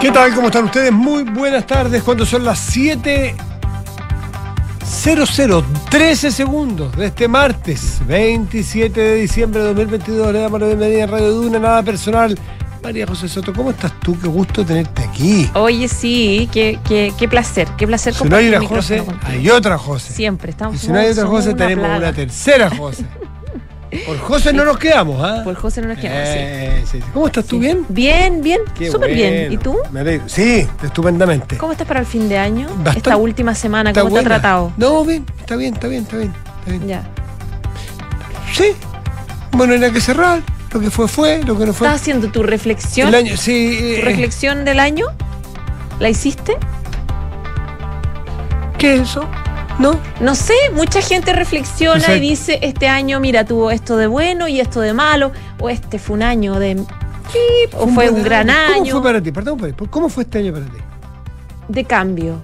¿Qué tal? ¿Cómo están ustedes? Muy buenas tardes. Cuando son las 7. 00, 13 segundos de este martes 27 de diciembre de 2022. Le damos la bienvenida a Radio Duna, nada personal. María José Soto, ¿cómo estás tú? Qué gusto tenerte aquí. Oye, sí, qué, qué, qué placer, qué placer Si no hay una José, hay otra José. Siempre, estamos Y si no hay otra José, tenemos plaga. una tercera José. Por José no nos quedamos, ¿ah? Por José no nos quedamos, sí. Eh, sí, sí. ¿Cómo estás tú? ¿Bien? Bien, bien, súper bien. ¿Y tú? Me alegro. Sí, estupendamente. ¿Cómo estás para el fin de año? Bastante- Esta última semana, ¿cómo te ha tratado? No, bien, está bien, está bien, está bien. Está bien. Ya. Sí. Bueno, era que cerrar. Lo que fue, fue. Lo que no fue. ¿Estás haciendo tu reflexión? El año, sí. ¿Tu eh, reflexión del año? ¿La hiciste? ¿Qué es eso? ¿No? No sé, mucha gente reflexiona Exacto. y dice, este año, mira, tuvo esto de bueno y esto de malo, o este fue un año de... pip, o fue un gran ¿Cómo año fue para ti? Perdón, ahí. ¿Cómo fue este año para ti? de cambio.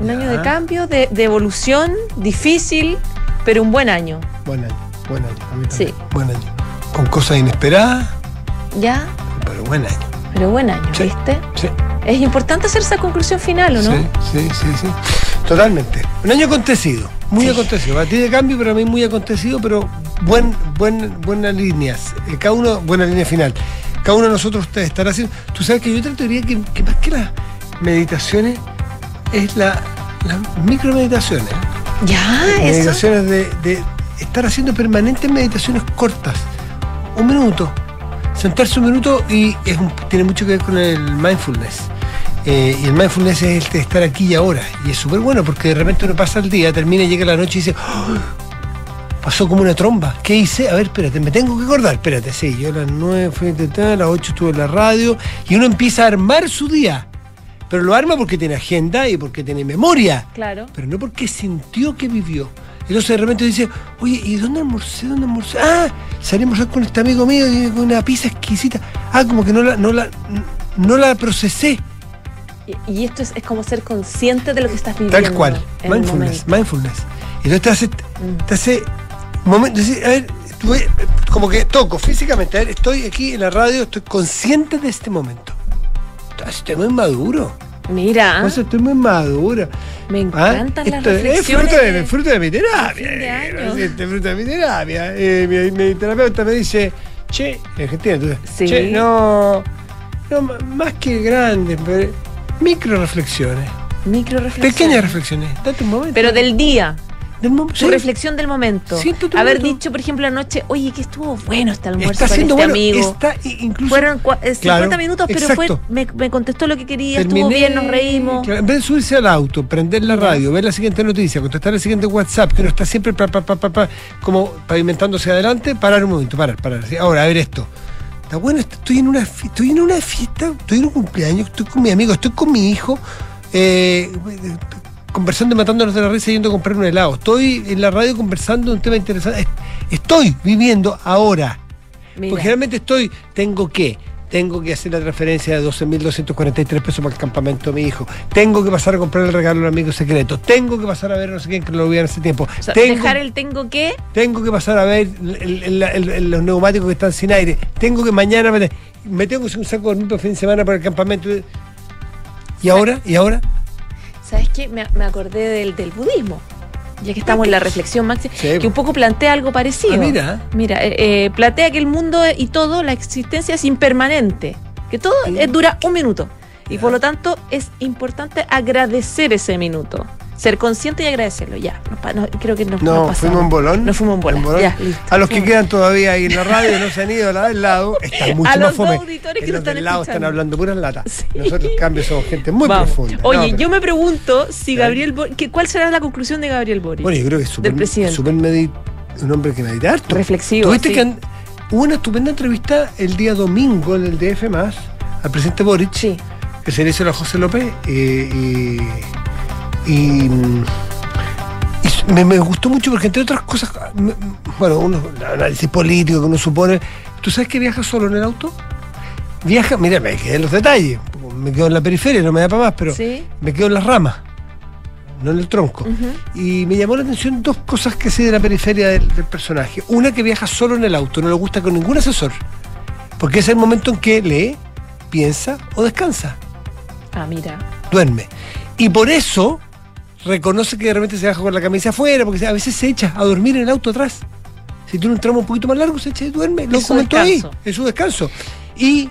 Un Ya. año de cambio, de, de evolución, difícil, pero un buen año. Buen año. Buen año. A mí también. Sí. Buen año. Con cosas inesperadas, ¿Ya? pero buen año. Pero buen año, Sí. ¿viste? Sí. Es importante hacer esa conclusión final, ¿o no? Sí, sí, sí, sí. Totalmente. Un año acontecido, muy Sí. acontecido. Para ti de cambio, pero a mí muy acontecido, pero buen, buen, buenas líneas. Eh, cada uno, buena línea final. Cada uno de nosotros te estará haciendo. Tú sabes que yo te diría que, que más que las meditaciones es la, las micromeditaciones. Ya, eso. meditaciones de, de estar haciendo permanentes meditaciones cortas. Un minuto. Sentarse un minuto y es un- tiene mucho que ver con el mindfulness. Eh, y el mindfulness es el de estar aquí y ahora. Y es súper bueno porque de repente uno pasa el día, termina, llega la noche y dice, "Oh, pasó como una tromba. ¿Qué hice? A ver, espérate, me tengo que acordar. Espérate, sí, yo a las 9 fui a intentar, a las 8 estuve en la radio. Y uno empieza a armar su día. Pero lo arma porque tiene agenda y porque tiene memoria Claro. pero no porque sintió que vivió. Entonces de repente dice, oye, ¿y dónde almorcé? ¿Dónde almorcé? Ah, almorzar con este amigo mío y con una pizza exquisita. Ah, como que no la, no la, no la procesé. Y, esto es, es como ser consciente de lo que estás viviendo. Tal cual. Mindfulness, mindfulness. Y entonces te hace, Mm. te hace momento, a ver, como que toco físicamente, a ver, estoy aquí en la radio, estoy consciente de este momento. Estoy muy maduro. Mira, Entonces, estoy muy maduro. me Ah, encantan las esto es reflexiones. fruto de, fruto de mi terapia. de eh, fruto de mi terapia. Eh, mi, mi terapeuta me dice, che, en Argentina, entonces, Sí. che, no, no, más que grandes, pero micro reflexiones, Micro reflexiones. pequeñas reflexiones. Date un momento. Pero del día. Del Tu sí. reflexión del momento. Siento tu Haber momento. dicho, por ejemplo, anoche, oye, que estuvo bueno este almuerzo Está con siendo este bueno, amigo. está incluso Fueron eh, 50 Claro, minutos, pero fue, me, me contestó lo que quería, Terminé, estuvo bien, nos reímos. claro, en vez de subirse al auto, prender la radio, ver la siguiente noticia, contestar el siguiente WhatsApp, que no está siempre pa, pa, pa, pa, pa, como pavimentándose adelante, parar un momento, parar, parar. Ahora, a ver esto. Está bueno, estoy en una estoy en una fiesta, estoy en un cumpleaños, estoy con mi amigo, estoy con mi hijo, eh, conversando y matándonos de la risa yendo a comprar un helado. Estoy en la radio conversando de un tema interesante. Estoy viviendo ahora. Mira, Porque generalmente estoy, tengo que, tengo que hacer la transferencia de 12.243 pesos para el campamento de mi hijo, tengo que pasar a comprar el regalo al amigo secreto, tengo que pasar a ver no sé quién que lo vi hace tiempo, o sea, tengo, dejar el tengo que. tengo que pasar a ver el- el- el- el- los neumáticos que están sin aire, tengo que mañana me, me tengo que hacer un saco de fin de semana para el campamento. Y ahora, y ahora, ¿Sabes qué? Me, me acordé del, del budismo. Ya que estamos en la reflexión máxima, Sí. que un poco plantea algo parecido. Ah, mira. Mira, eh, eh, plantea que el mundo y todo, la existencia es impermanente. Que todo Sí. eh, dura un minuto. Y por lo tanto es importante agradecer ese minuto. Ser consciente y agradecerlo. Ya, nos no, creo que nos, no, pasamos. fuimos en bolón. Nos fuimos en bolón. Ya, listo. A los que quedan todavía ahí en la radio no se han ido a la del lado, están mucho A más los dos auditores que los del lado están hablando puras latas. Sí. Nosotros, en cambio, somos gente muy Vamos. profunda. Oye, No, yo me pregunto si. Gabriel Boric, que- ¿cuál será la conclusión de Gabriel Boric? Bueno, yo creo que es súper un hombre que medita harto. Reflexivo. Tuviste sí. que hubo una estupenda entrevista el día domingo en el DF más al presidente Boric, Sí. que se le hizo a José López, eh, y, y, me, me gustó mucho porque entre otras cosas, bueno, uno, el análisis político que uno supone, ¿tú sabes que viaja solo en el auto? Viaja, mira, me quedé en los detalles, me quedo en la periferia, no me da para más, pero Sí. me quedo en las ramas, no en el tronco. Y me llamó la atención dos cosas que sé de la periferia del, del personaje. Una que viaja solo en el auto, no le gusta con ningún asesor. Porque es el momento en que lee, piensa o descansa. Ah, mira. Duerme. Y por eso reconoce que de repente se baja con la camisa afuera, porque a veces se echa a dormir en el auto atrás. Si tiene un tramo un poquito más largo, se echa y duerme. Lo comentó ahí. Es su descanso. Y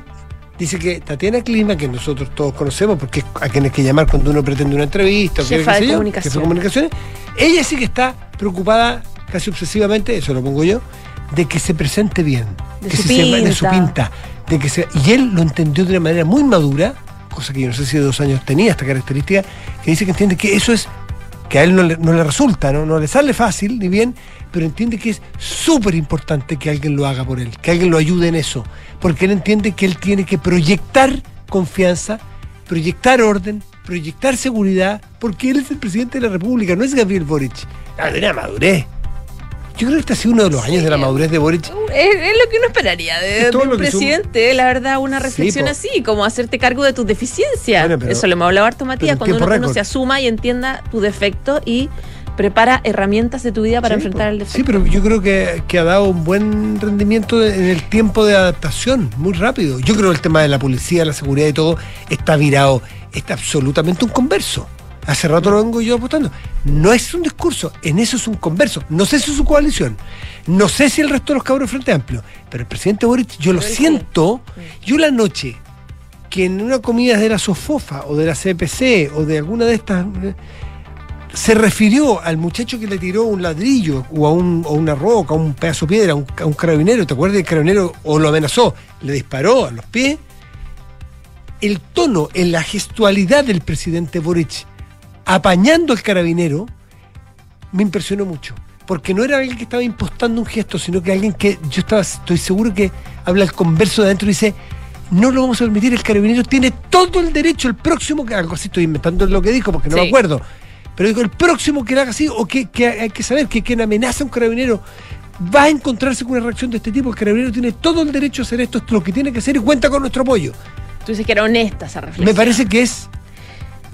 dice que Tatiana Clima, que nosotros todos conocemos, porque es a quien hay que llamar cuando uno pretende una entrevista, Jefa qué de comunicaciones, ella sí que está preocupada casi obsesivamente, eso lo pongo yo, de que se presente bien, De que su se sepa- de su pinta. pinta, de que se, y él lo entendió de una manera muy madura, cosa que yo no sé si de dos años tenía esta característica, que dice que entiende que eso es que a él no le, no le resulta, ¿no? no le sale fácil ni bien, pero entiende que es súper importante que alguien lo haga por él, que alguien lo ayude en eso, porque él entiende que él tiene que proyectar confianza, proyectar orden, proyectar seguridad, porque él es el presidente de la República, no es Gabriel Boric. Ah, la madurez. Yo creo que este ha sido uno de los años de la madurez de Boric. Es, es lo que uno esperaría de, Es de un presidente, la verdad, una reflexión así, como hacerte cargo de tus deficiencias. Bueno, pero- Eso lo hemos hablado harto, Matías, cuando uno, se asuma y entienda tu defecto y prepara herramientas de tu vida para Sí, enfrentar po. el defecto. Sí, pero yo creo que, que ha dado un buen rendimiento en el tiempo de adaptación, muy rápido. Yo creo que el tema de la policía, la seguridad y todo está virado, está absolutamente un converso. Hace rato lo vengo yo apostando. No es un discurso, en eso es un converso. No sé si es su coalición, no sé si el resto de los cabros del Frente Amplio, pero el presidente Boric, yo lo siento, sí. yo la noche que en una comida de la Sofofa o de la CPC o de alguna de estas eh, se refirió al muchacho que le tiró un ladrillo o a, un, o una roca, a un pedazo de piedra, a un, a un carabinero, ¿te acuerdas del carabinero? O lo amenazó, le disparó a los pies. El tono, en la gestualidad del presidente Boric apañando al carabinero me impresionó mucho. Porque no era alguien que estaba impostando un gesto, sino que alguien que yo estaba, estoy seguro que habla el converso de adentro y dice, no lo vamos a permitir, el carabinero tiene todo el derecho, el próximo que algo así estoy inventando lo que dijo porque no Sí. me acuerdo. Pero dijo, el próximo que lo haga así, o que, que hay que saber que quien amenaza a un carabinero va a encontrarse con una reacción de este tipo. El carabinero tiene todo el derecho a hacer esto, esto es lo que tiene que hacer y cuenta con nuestro apoyo. Tú dices que era honesta esa reflexión. Me parece que es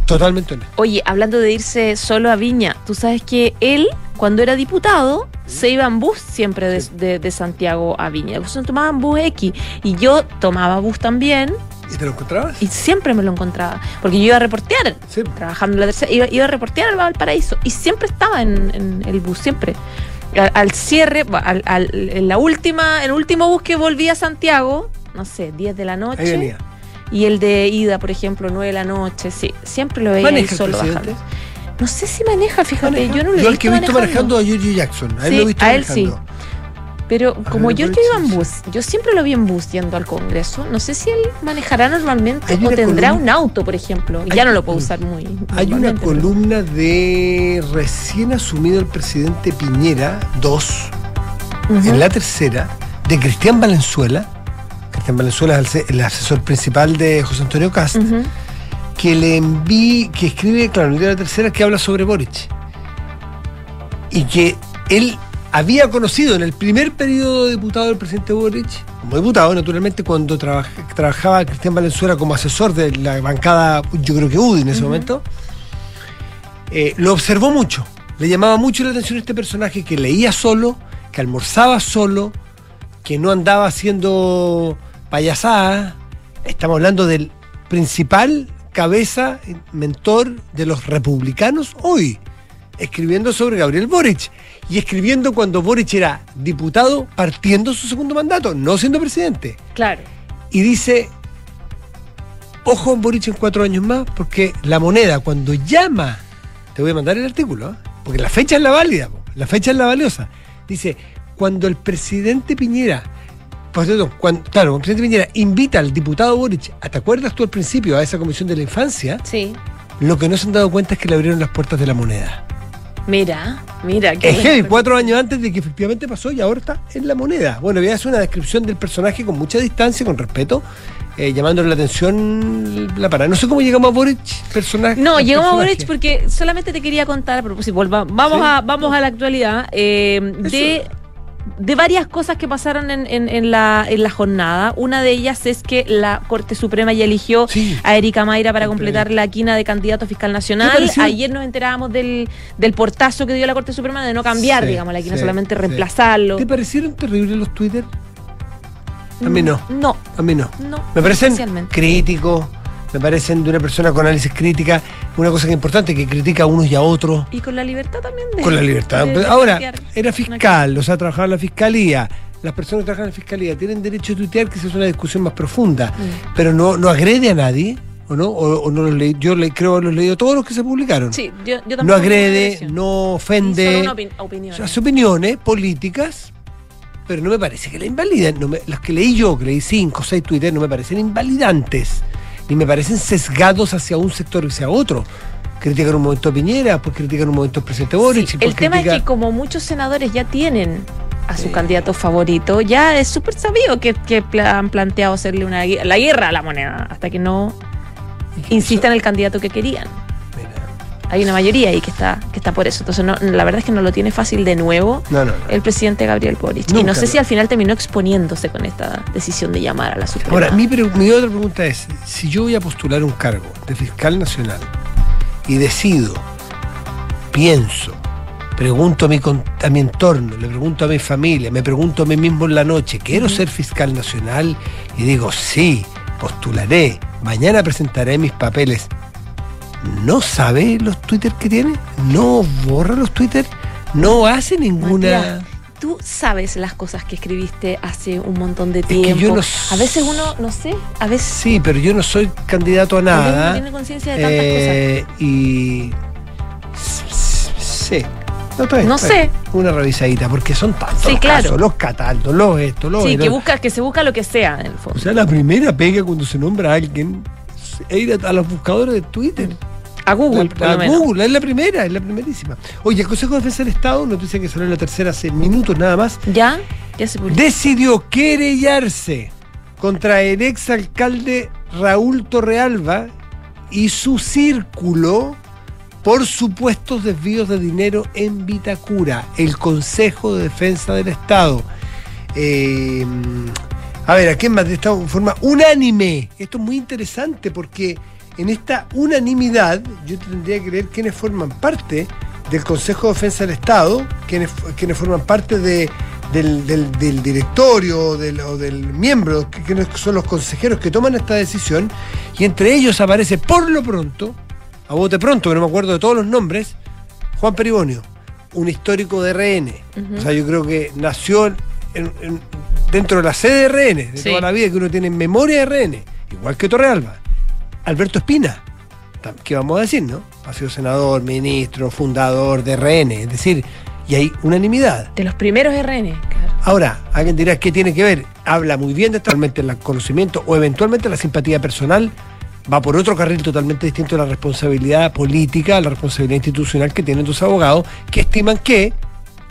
totalmente. Oye, hablando de irse solo a Viña, tú sabes que él, cuando era diputado, se iba en bus siempre de, Sí. de- de Santiago a Viña. Pues tomaban bus X. Y yo tomaba bus también ¿Y te lo encontrabas? y siempre me lo encontraba. Porque yo iba a reportear, Sí. trabajando en la tercera, iba, iba a reportear al Valparaíso. Y siempre estaba en, en el bus, siempre. Al, al cierre, al, al- en la última, el último bus que volví a Santiago, no sé, 10 de la noche. Ahí venía. Y el de ida, por ejemplo, 9 de la noche, sí. Siempre lo veía ahí ¿Maneja el solo bajando. No sé si maneja, fíjate, ¿Maneja? yo no lo he Yo al que he visto manejando manejando. a Giorgio Jackson. A él Sí, lo he visto a él sí. Pero como yo, yo iba en bus, yo siempre lo vi en bus yendo al Congreso. No sé si él manejará normalmente o tendrá columna- un auto, por ejemplo. Y ya no lo puedo usar muy. Hay una pero- columna de recién asumido el presidente Piñera, dos, en la tercera, de Cristian Valenzuela. Cristian Valenzuela es el, se- el asesor principal de José Antonio Cast, que le enví, que escribe, claro, en el día de la tercera, que habla sobre Boric. Y que él había conocido en el primer periodo de diputado del presidente Boric, como diputado, naturalmente, cuando trabaj- trabajaba Cristian Valenzuela como asesor de la bancada, yo creo que UDI en ese momento, eh, lo observó mucho. Le llamaba mucho la atención este personaje que leía solo, que almorzaba solo, que no andaba haciendo payasadas. Estamos hablando del principal cabeza, mentor de los republicanos hoy, escribiendo sobre Gabriel Boric y escribiendo cuando Boric era diputado partiendo su segundo mandato, no siendo presidente. Claro. Y dice, ojo en Boric en cuatro años más, porque la moneda cuando llama, te voy a mandar el artículo, ¿eh? porque la fecha es la válida, po, la fecha es la valiosa. Dice, cuando el presidente Piñera, cuando, claro, cuando presidente Piñera invita al diputado Boric, ¿te acuerdas tú al principio a esa comisión de la infancia? Sí. Lo que no se han dado cuenta es que le abrieron las puertas de la moneda. Mira, mira. qué Es heavy, cuatro años antes de que efectivamente pasó y ahora está en la moneda. Bueno, voy a hacer una descripción del personaje con mucha distancia, con respeto, eh, llamándole la atención la parada. No sé cómo llegamos a Boric, personaje. No, llegamos a personaje. Boric porque solamente te quería contar, a propósito, volva- vamos, Sí. a, vamos a la actualidad, eh, de, de varias cosas que pasaron en, en- en la, en la jornada. Una de ellas es que la Corte Suprema ya eligió Sí. a Erika Mayra para completar la quina de candidato fiscal ¿Qué nacional. Ayer nos enterábamos del, del portazo que dio la Corte Suprema de no cambiar, Sí, digamos, la quina, sí, solamente reemplazarlo. ¿Te parecieron terribles los Twitter? A mí no, No, a mí no. no. Me parecen críticos, me parecen de una persona con análisis crítica, una cosa que es importante, que critica a unos y a otros. Y con la libertad también. De, Con la libertad. de- de Ahora, era fiscal, o sea, trabajaba en la fiscalía. Las personas que trabajan en la fiscalía tienen derecho a tuitear, que esa es una discusión más profunda, Mm. pero no, no agrede a nadie, ¿o no? O, o no los leí, yo le, creo que los leído todos los que se publicaron. Sí, yo, yo tampoco no agrede, no ofende. una opin- opinión. Hace opiniones políticas, pero no me parece que la invalidan. No me- los que leí yo, que leí cinco o seis Twitter, no me parecen invalidantes, ni me parecen sesgados hacia un sector o hacia otro. Critican un momento a Piñera, pues critican un momento al presidente Boric. Sí, el tema es que como muchos senadores ya tienen a su candidato favorito, ya es súper sabido que, que han planteado hacerle una la guerra a la moneda, hasta que no insistan en el candidato que querían. Hay una mayoría ahí que está, que está por eso. Entonces, no, la verdad es que no lo tiene fácil de nuevo No, no, no. el presidente Gabriel Boric. y no sé si al final terminó exponiéndose con esta decisión de llamar a la Suprema. Ahora, mi, otra pregunta es, si yo voy a postular un cargo de fiscal nacional y decido, pienso, pregunto a mi, a mi entorno, le pregunto a mi familia, me pregunto a mí mismo en la noche, ¿quiero ser fiscal nacional? Y digo, sí, postularé, mañana presentaré mis papeles. ¿No sabe los Twitter que tiene? ¿No borra los Twitter? ¿No hace ninguna...? Matías, Tú sabes las cosas que escribiste hace un montón de que tiempo. yo no A veces uno, no sé, a veces Sí, pero yo no soy candidato a nada. tiene conciencia de tantas cosas. Eh, y. Sí. No, bien, No sé. Una revisadita, porque son tantos Sí, los claro. casos, los cataldos, los esto, los Sí, que, busca, que se busca lo que sea, en el fondo. O sea, la primera pega cuando se nombra a alguien es ir a, a los buscadores de Twitter. A Google, La- a. Google, es la primera, es la primerísima. Oye, el Consejo de Defensa del Estado, noticia que salió en la tercera hace minutos nada más, ¿Ya? Ya se publicó. decidió querellarse contra el exalcalde Raúl Torrealba y su círculo por supuestos desvíos de dinero en Vitacura, el Consejo de Defensa del Estado. Eh, a ver, ¿a quién más? De esta forma unánime. Esto es muy interesante porque en esta unanimidad yo tendría que leer quiénes forman parte del Consejo de Defensa del Estado, quiénes, quiénes forman parte de, del, del- del directorio del, o del miembro, que- quiénes son los consejeros que toman esta decisión, y entre ellos aparece por lo pronto, a bote pronto, que no me acuerdo de todos los nombres, Juan Peribonio, un histórico de RN. O sea, yo creo que nació en- en- dentro de la sede de RN, de Sí. toda la vida que uno tiene en memoria de RN, igual que Torrealba. Alberto Espina, ¿qué vamos a decir, no? Ha sido senador, ministro, fundador de RN, es decir, y hay unanimidad. De los primeros RN, claro. Ahora, alguien dirá, ¿qué tiene que ver? Habla muy bien de totalmente el conocimiento o eventualmente la simpatía personal va por otro carril totalmente distinto a la responsabilidad política, a la responsabilidad institucional que tienen tus abogados, que estiman que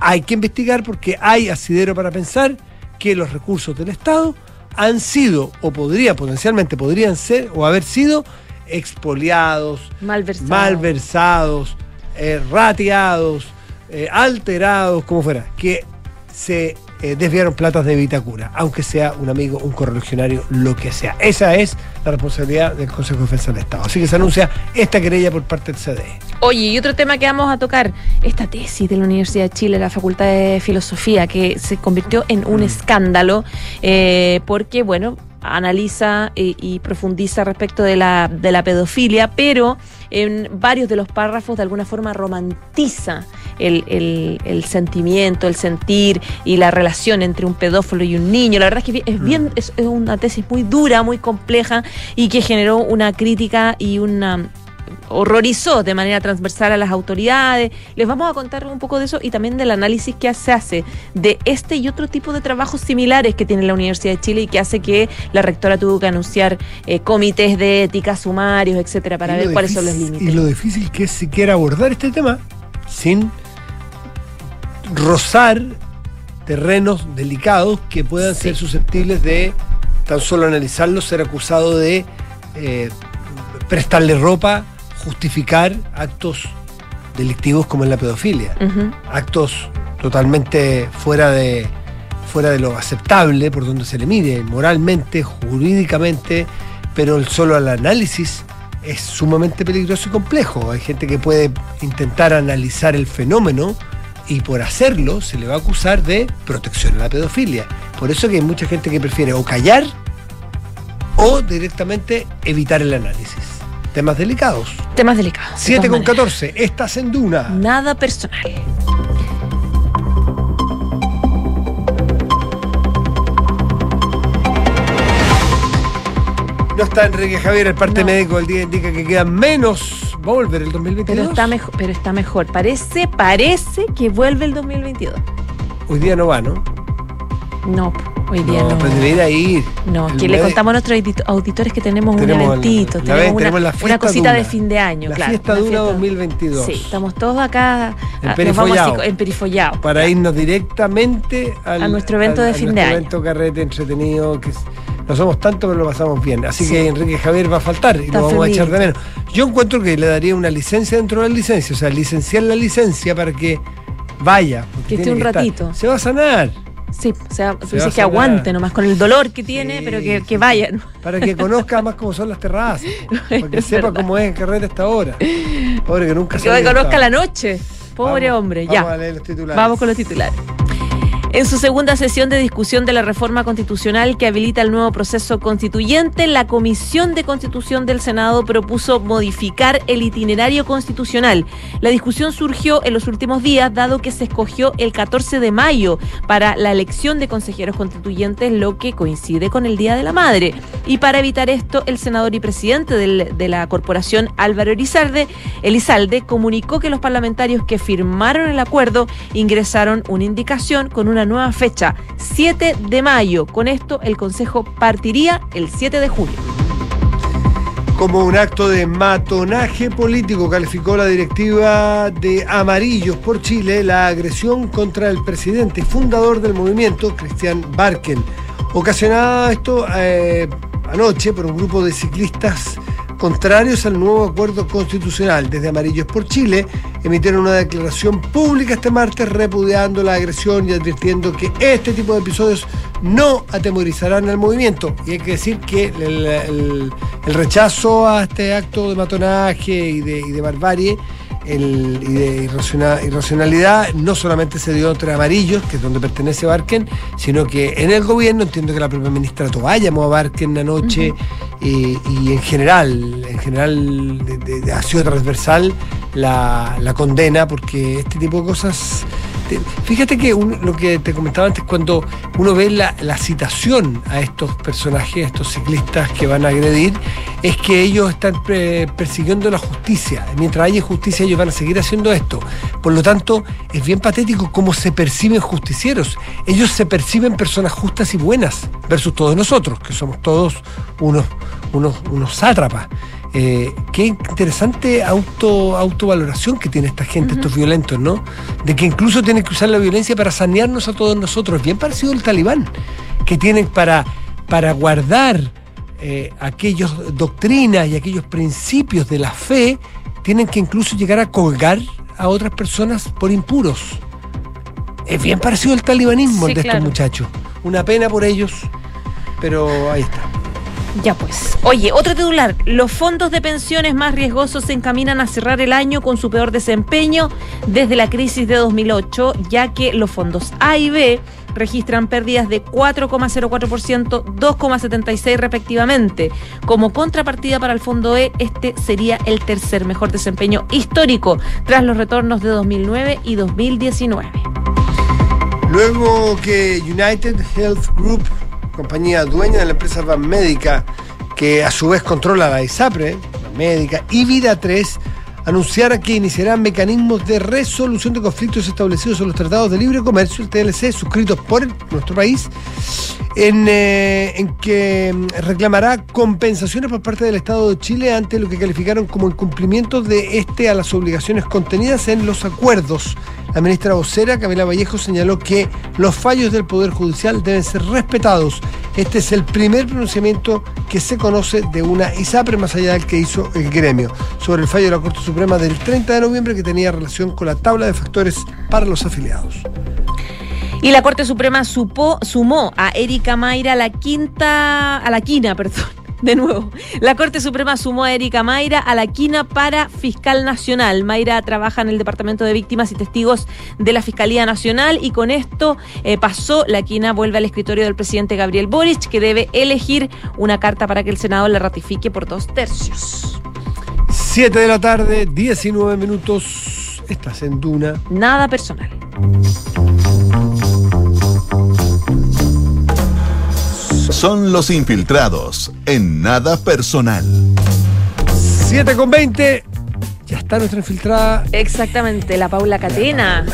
hay que investigar porque hay asidero para pensar que los recursos del Estado han sido o podría, potencialmente podrían ser o haber sido expoliados, Malversado. malversados, eh, rateados, eh, alterados, como fuera, que se eh, desviaron platas de Vitacura, aunque sea un amigo, un correligionario, lo que sea. Esa es la responsabilidad del Consejo de Defensa del Estado. Así que se anuncia esta querella por parte del CDE. Oye, y otro tema que vamos a tocar, esta tesis de la Universidad de Chile, la Facultad de Filosofía, que se convirtió en un Mm. escándalo, eh, porque, bueno, analiza eh, y profundiza respecto de la, de la pedofilia, pero en varios de los párrafos de alguna forma romantiza el, el- el sentimiento, el sentir y la relación entre un pedófilo y un niño. La verdad es que es bien, es, es una tesis muy dura, muy compleja y que generó una crítica y una horrorizó de manera transversal a las autoridades. Les vamos a contar un poco de eso y también del análisis que se hace de este y otro tipo de trabajos similares que tiene la Universidad de Chile y que hace que la rectora tuvo que anunciar eh, comités de ética, sumarios, etcétera, para ver cuáles son los límites. Y lo difícil que es siquiera abordar este tema sin rozar terrenos delicados que puedan Sí. ser susceptibles de tan solo analizarlo, ser acusado de eh, prestarle ropa, justificar actos delictivos como en la pedofilia actos totalmente fuera de fuera de lo aceptable por donde se le mire moralmente, jurídicamente, pero el solo al análisis es sumamente peligroso y complejo. Hay gente que puede intentar analizar el fenómeno y por hacerlo se le va a acusar de protección a la pedofilia. Por eso que hay mucha gente que prefiere o callar o directamente evitar el análisis. Temas delicados. Temas delicados. 7 con 14, estás en Duna. Nada personal. No está Enrique Javier, el parte No. médico del día indica que queda menos. ¿Va a volver el 2022? Pero está, mejor, pero está mejor. Parece, parece que vuelve el 2022. Hoy día no va, ¿no? No, día no. No, pero debería ir. No, que le contamos a nuestros audit- auditores que tenemos, Tenemos un eventito, el- la- tenemos, una, la cosita de fin de año, La claro. fiesta una Duna fiesta- 2022. Sí, estamos todos acá, En ah, Perifollao. en perifollado. Para irnos directamente al, A nuestro evento de fin de año. evento carrete entretenido, que es- no somos tanto, pero lo pasamos bien. Así Sí. que Enrique Javier va a faltar y Está lo vamos a echar de menos. Yo encuentro que le daría una licencia dentro de la licencia, o sea, licenciar la licencia para que vaya. Que esté un ratito. Se va a sanar. Sí, o sea, Se dices que aguante nomás con el dolor que tiene, Sí, pero que, que sí. vaya. ¿no? Para que conozca más cómo son las terrazas. Para que sepa verdad. cómo es el carrete hasta ahora. Pobre que nunca Que salió conozca la noche. Pobre Vamos, hombre, Vamos ya. a leer los titulares. Vamos con los titulares. En su segunda sesión de discusión de la reforma constitucional que habilita el nuevo proceso constituyente, la Comisión de Constitución del Senado propuso modificar el itinerario constitucional. La discusión surgió en los últimos días, dado que se escogió el 14 de mayo para la elección de consejeros constituyentes, lo que coincide con el Día de la Madre. Y para evitar esto, el senador y presidente de la corporación, Álvaro Elizalde, Elizalde, comunicó que los parlamentarios que firmaron el acuerdo ingresaron una indicación con una nueva fecha, 7 de mayo. Con esto, el Consejo partiría el 7 de julio. Como un acto de matonaje político, calificó la directiva de Amarillos por Chile la agresión contra el presidente fundador del movimiento, Cristian Barken. Ocasionada esto eh, anoche por un grupo de ciclistas contrarios al nuevo acuerdo constitucional. Desde Amarillos por Chile emitieron una declaración pública este martes repudiando la agresión y advirtiendo que este tipo de episodios no atemorizarán al movimiento. Y hay que decir que el, rechazo a este acto de matonaje y de barbarie el- y de irraciona- irracionalidad no solamente se dio entre amarillos, que es donde pertenece Barken, sino que en el gobierno entiendo que la propia ministra Tobá llamó a Barken anoche eh, y en general, en general de- de- de- ha sido transversal la, la condena porque este tipo de cosas... te- Fíjate que lo que te comentaba antes, cuando uno ve la, la citación a estos personajes, a estos ciclistas que van a agredir, es que ellos están persiguiendo la justicia. Mientras haya justicia, ellos van a seguir haciendo esto. Por lo tanto, es bien patético cómo se perciben justicieros. Ellos se perciben personas justas y buenas, versus todos nosotros, que somos todos unos, unos, unos sátrapas. Eh, qué interesante auto, autovaloración que tiene esta gente, estos violentos, ¿no? De que incluso tienen que usar la violencia para sanearnos a todos nosotros. Bien parecido al talibán, que tienen para, para guardar eh, aquellas doctrinas y aquellos principios de la fe, tienen que incluso llegar a colgar a otras personas por impuros. Es bien parecido al talibanismo Sí, el de claro. estos muchachos. Una pena por ellos, pero ahí está. Ya pues. Oye, otro titular. Los fondos de pensiones más riesgosos se encaminan a cerrar el año con su peor desempeño desde la crisis de 2008, ya que los fondos A y B registran pérdidas de 4,04%, 2,76% respectivamente. Como contrapartida para el fondo E, este sería el tercer mejor desempeño histórico tras los retornos de 2009 y 2019. Luego que United Health Group, compañía dueña de la empresa Banmédica, que a su vez controla la ISAPRE, Banmédica, y Vida 3, anunciara que iniciarán mecanismos de resolución de conflictos establecidos en los tratados de libre comercio, el TLC, suscritos por nuestro país, en, eh, en que mm, reclamará compensaciones por parte del Estado de Chile ante lo que calificaron como incumplimiento de este a las obligaciones contenidas en los acuerdos. La ministra vocera, Camila Vallejo, señaló que los fallos del Poder Judicial deben ser respetados. Este es el primer pronunciamiento que se conoce de una ISAPRE más allá del que hizo el gremio sobre el fallo de la Corte Suprema del 30 de noviembre que tenía relación con la tabla de factores para los afiliados. Y la Corte Suprema sumó a Erika Mayra a la quinta, a la quina, perdón, de nuevo. La Corte Suprema sumó a Erika Mayra a la quina para fiscal nacional. Mayra trabaja en el Departamento de Víctimas y Testigos de la Fiscalía Nacional y con esto eh, pasó. La quina vuelve al escritorio del presidente Gabriel Boric, que debe elegir una carta para que el Senado la ratifique por dos tercios. 7 de la tarde, 19 minutos. Estás en Duna. Nada personal. Son los infiltrados en nada personal. 7 con 20. Ya está nuestra infiltrada. Exactamente, la Paula Catena,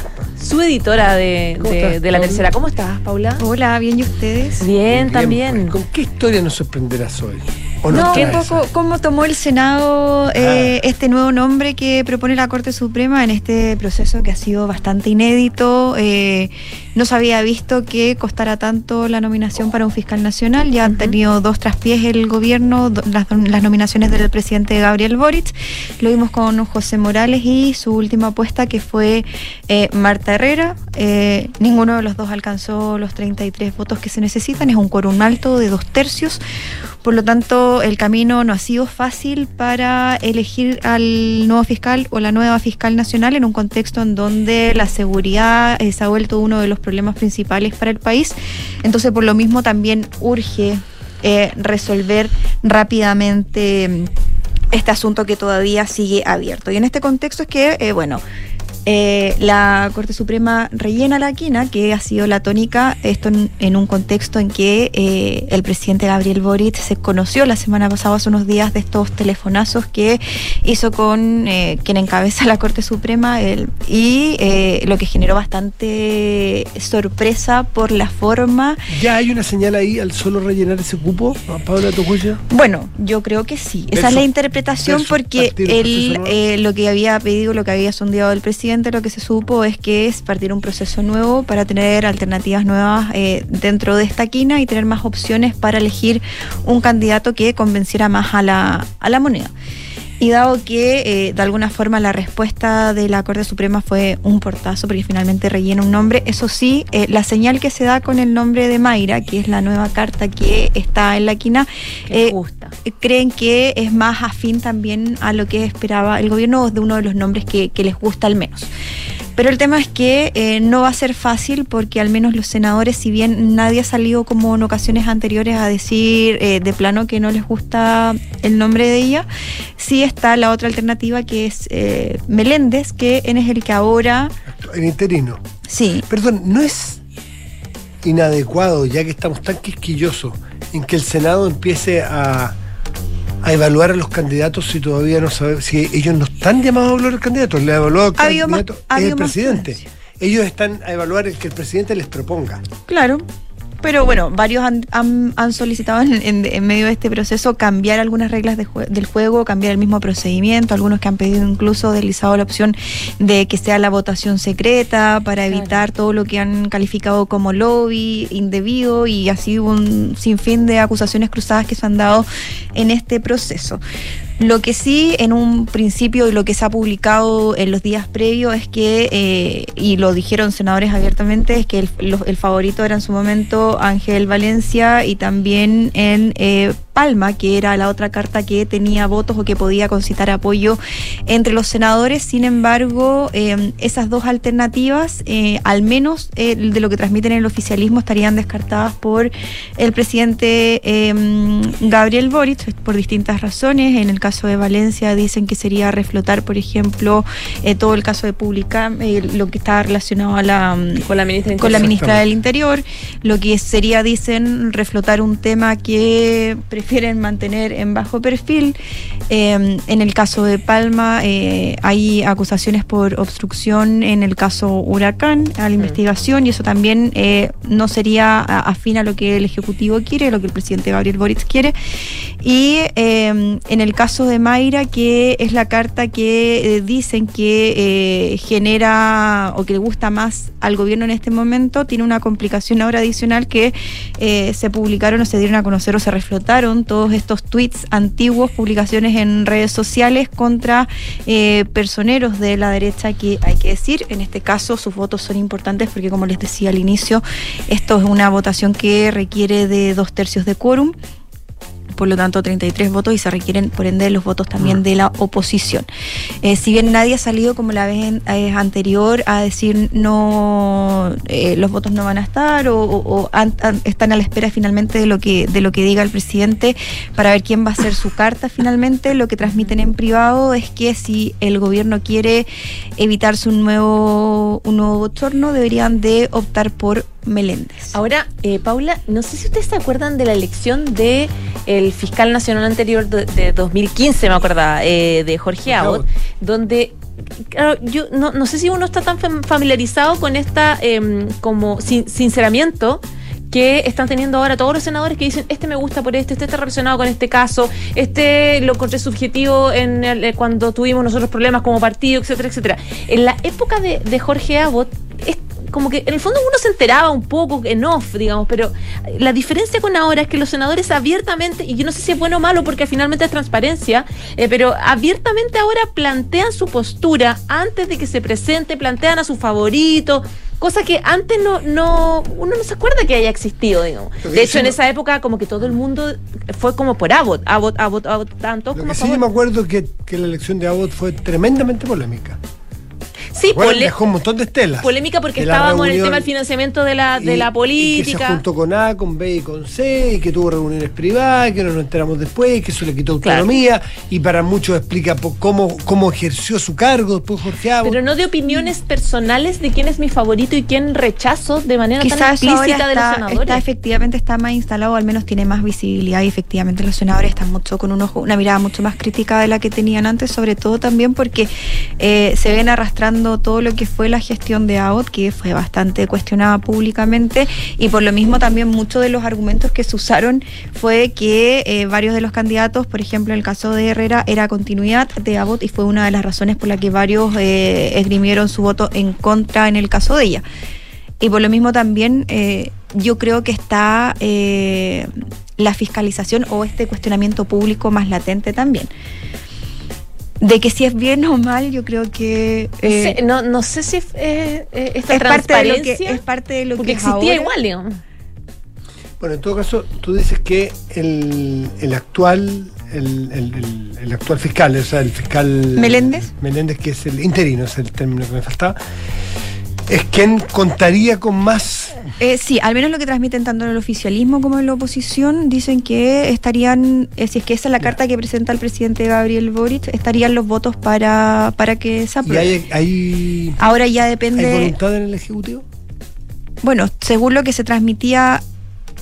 su editora de, ¿Cómo de- estás, de la tercera. ¿Cómo estás, Paula? Hola, bien, ¿y ustedes? Bien, Bien, también. ¿Con qué historia nos sorprenderás hoy? ¿O No, un poco cómo tomó el Senado eh, Ah. este nuevo nombre que propone la Corte Suprema en este proceso que ha sido bastante inédito. Eh, no se había visto que costara tanto la nominación para un fiscal nacional. Ya han tenido dos traspiés el gobierno, do- las, las nominaciones del presidente Gabriel Boric. Lo vimos con José Morales y su última apuesta que fue eh, Marta Herrera. Eh, ninguno de los dos alcanzó los 33 votos que se necesitan. Es un quórum alto de dos tercios. Por lo tanto, el camino no ha sido fácil para elegir al nuevo fiscal o la nueva fiscal nacional en un contexto en donde la seguridad eh, se ha vuelto uno de los problemas principales para el país. Entonces, por lo mismo, también urge eh, resolver rápidamente mm, este asunto que todavía sigue abierto. Y en este contexto es que, eh, bueno, eh, la Corte Suprema rellena la quina, que ha sido la tónica, esto en, en un contexto en que eh, el presidente Gabriel Boric se conoció la semana pasada, hace unos días, de estos telefonazos que hizo con eh, quien encabeza la Corte Suprema el- y eh, lo que generó bastante sorpresa por la forma ¿Ya hay una señal ahí al solo rellenar ese cupo, a Paula Tocuyo? Bueno, yo creo que sí. Esa es la interpretación porque él eh, lo que había pedido, lo que había sondeado el presidente, lo que se supo es que es partir un proceso nuevo para tener alternativas nuevas eh, dentro de esta quina y tener más opciones para elegir un candidato que convenciera más a la, a la moneda. Y dado que eh, de alguna forma la respuesta de la Corte Suprema fue un portazo, porque finalmente rellena un nombre, eso sí, eh, la señal que se da con el nombre de Mayra, que es la nueva carta que está en la quina, eh, gusta. creen que es más afín también a lo que esperaba el gobierno o de uno de los nombres que, que les gusta al menos. Pero el tema es que eh, no va a ser fácil porque al menos los senadores, si bien nadie ha salido como en ocasiones anteriores a decir eh, de plano que no les gusta el nombre de ella, sí está la otra alternativa que es eh, Meléndez, que es el que ahora, En interino. sí, Perdón, ¿no es inadecuado, ya que estamos tan quisquillosos, en que el Senado empiece a, a evaluar a los candidatos si todavía no sabe, si ellos no están llamados a evaluar al candidato, le ha evaluado más- candidato es el presidente. Ellos están a evaluar el que el presidente les proponga. Claro. Pero bueno, varios han, han- han solicitado en, en- en medio de este proceso cambiar algunas reglas de jue- del juego, cambiar el mismo procedimiento, algunos que han pedido incluso deslizado la opción de que sea la votación secreta para Claro. evitar todo lo que han calificado como lobby indebido y así un sinfín de acusaciones cruzadas que se han dado en este proceso. Lo que sí, en un principio, y lo que se ha publicado en los días previos es que, eh, y lo dijeron senadores abiertamente, es que el, favorito era en su momento Ángel Valencia y también en eh, Palma, que era la otra carta que tenía votos o que podía concitar apoyo entre los senadores. Sin embargo, eh, esas dos alternativas, al menos de lo que transmiten el oficialismo, estarían descartadas por el presidente Gabriel Boric por distintas razones. En el caso de Valencia dicen que sería reflotar, por ejemplo, eh, todo el caso de Pública, eh, lo que está relacionado a la mm, Con la ministra con la ministra del Interior, lo que sería, dicen, reflotar un tema que prefieren mantener en bajo perfil. Eh, en el caso de Palma eh, hay acusaciones por obstrucción en el caso Huracán, a la investigación, y eso también eh, no sería afín a lo que el Ejecutivo quiere, lo que el presidente Gabriel Boric quiere. Y eh, en el caso de Mayra, que es la carta que eh, dicen que eh, genera o que le gusta más al gobierno en este momento, tiene una complicación ahora adicional que eh, se publicaron o se dieron a conocer o se reflotaron todos estos tweets antiguos, publicaciones en redes sociales contra eh, personeros de la derecha que hay que decir, en este caso sus votos son importantes porque como les decía al inicio, esto es una votación que requiere de dos tercios de quórum por lo tanto 33 votos y se requieren por ende los votos también de la oposición. Eh, si bien nadie ha salido como la vez eh, anterior a decir no, eh, los votos no van a estar o, o- o an- an- están a la espera finalmente de lo que de lo que diga el presidente para ver quién va a ser su carta finalmente, lo que transmiten en privado es que si el gobierno quiere evitarse un nuevo un nuevo bochorno deberían de optar por Meléndez. Ahora, eh, Paula, no sé si ustedes se acuerdan de la elección de el fiscal nacional anterior de, de 2015, me acordaba, eh, de Jorge Abbott, donde claro, yo no, no sé si uno está tan fam- familiarizado con esta em, como sin- sinceramiento que están teniendo ahora todos los senadores que dicen este me gusta por este, este está relacionado con este caso, este lo encontré subjetivo en el- eh, cuando tuvimos nosotros problemas como partido, etcétera, etcétera. En la época de, de Jorge Abbott, como que en el fondo uno se enteraba un poco en off, digamos, pero la diferencia con ahora es que los senadores abiertamente, y yo no sé si es bueno o malo porque finalmente es transparencia, eh, pero abiertamente ahora plantean su postura antes de que se presente, plantean a su favorito, cosa que antes no, no, uno no se acuerda que haya existido, digamos. De hecho, en esa época como que todo el mundo fue como por Abbott, Abbott, Abbott, Abbott, tanto Lo como que sí favor. me acuerdo que, que la elección de Abbott fue tremendamente polémica. Sí, Bueno, dejó un montón de estelas. polémica porque estábamos en el tema del financiamiento de la, de y- la Y que se política. juntó con A, con B y con C, y que tuvo reuniones privadas, que no nos enteramos después, que eso le quitó Claro. autonomía, y para muchos explica cómo, cómo ejerció su cargo después Jorge Abbott. Pero no de opiniones personales de quién es mi favorito y quién rechazo de manera tan Quizás ahora explícita de los senadores. está efectivamente está más instalado, al menos tiene más visibilidad y efectivamente los senadores están mucho con un ojo, una mirada mucho más crítica de la que tenían antes, sobre todo también porque eh, se ven arrastrando todo lo que fue la gestión de Abbott, que fue bastante cuestionada públicamente y por lo mismo también muchos de los argumentos que se usaron fue que eh, varios de los candidatos, por ejemplo en el caso de Herrera, era continuidad de Abbott y fue una de las razones por la que varios eh, esgrimieron su voto en contra en el caso de ella. Y por lo mismo también eh, yo creo que está eh, la fiscalización o este cuestionamiento público más latente también. De que si es bien o mal, yo creo que eh, Sí, no, no sé si eh, eh, esta es, parte de lo que, es parte de lo porque que existía ahora. igual, digamos. Bueno, en todo caso, tú dices que el, el actual el, el- el- el actual fiscal, o sea, el fiscal ¿Meléndez? Meléndez, que es el interino, es el término que me faltaba, es quien contaría con más Eh, sí, al menos lo que transmiten tanto en el oficialismo como en la oposición, dicen que estarían, eh, si es que esa es la carta que presenta el presidente Gabriel Boric, estarían los votos para, para que se apruebe. hay, hay, Ahora ya hay depende. voluntad en el Ejecutivo. Bueno, según lo que se transmitía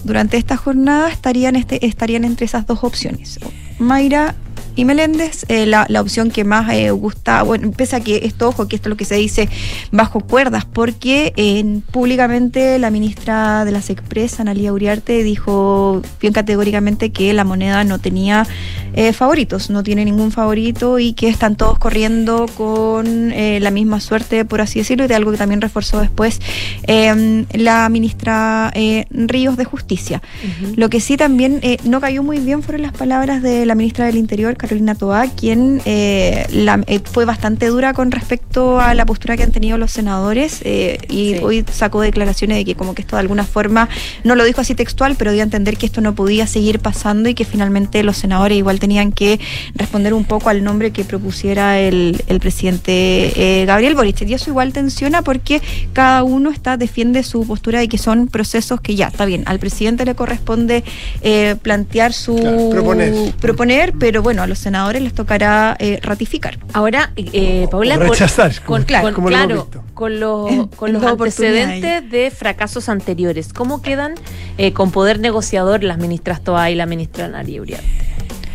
durante esta jornada, estarían, este, estarían entre esas dos opciones. Mayra y Meléndez, eh, la, la opción que más eh, gusta, bueno, pese a que esto, ojo, que esto es lo que se dice bajo cuerdas, porque eh, públicamente la ministra de las Express, Analia Uriarte, dijo bien categóricamente que la moneda no tenía eh, favoritos, no tiene ningún favorito y que están todos corriendo con eh, la misma suerte, por así decirlo, y de algo que también reforzó después eh, la ministra Ríos de Justicia. Lo que sí también eh, no cayó muy bien fueron las palabras de la ministra del Interior, Carolina Toá, quien eh, la- eh, fue bastante dura con respecto a la postura que han tenido los senadores eh, y Sí. hoy sacó declaraciones de que como que esto de alguna forma, no lo dijo así textual, pero dio a entender que esto no podía seguir pasando y que finalmente los senadores igual tenían que responder un poco al nombre que propusiera el, el presidente eh, Gabriel Boric. Y eso igual tensiona porque cada uno está defiende su postura de que son procesos que ya, está bien, al presidente le corresponde eh, plantear su Claro, proponer. proponer, pero bueno, a los senadores les tocará eh, ratificar. Ahora, eh, Paula, O con- rechazar, con, claro, como lo claro, con los, En- con los antecedentes de fracasos anteriores, ¿cómo quedan eh, con poder negociador las ministras Toa y la ministra Nari Uriarte?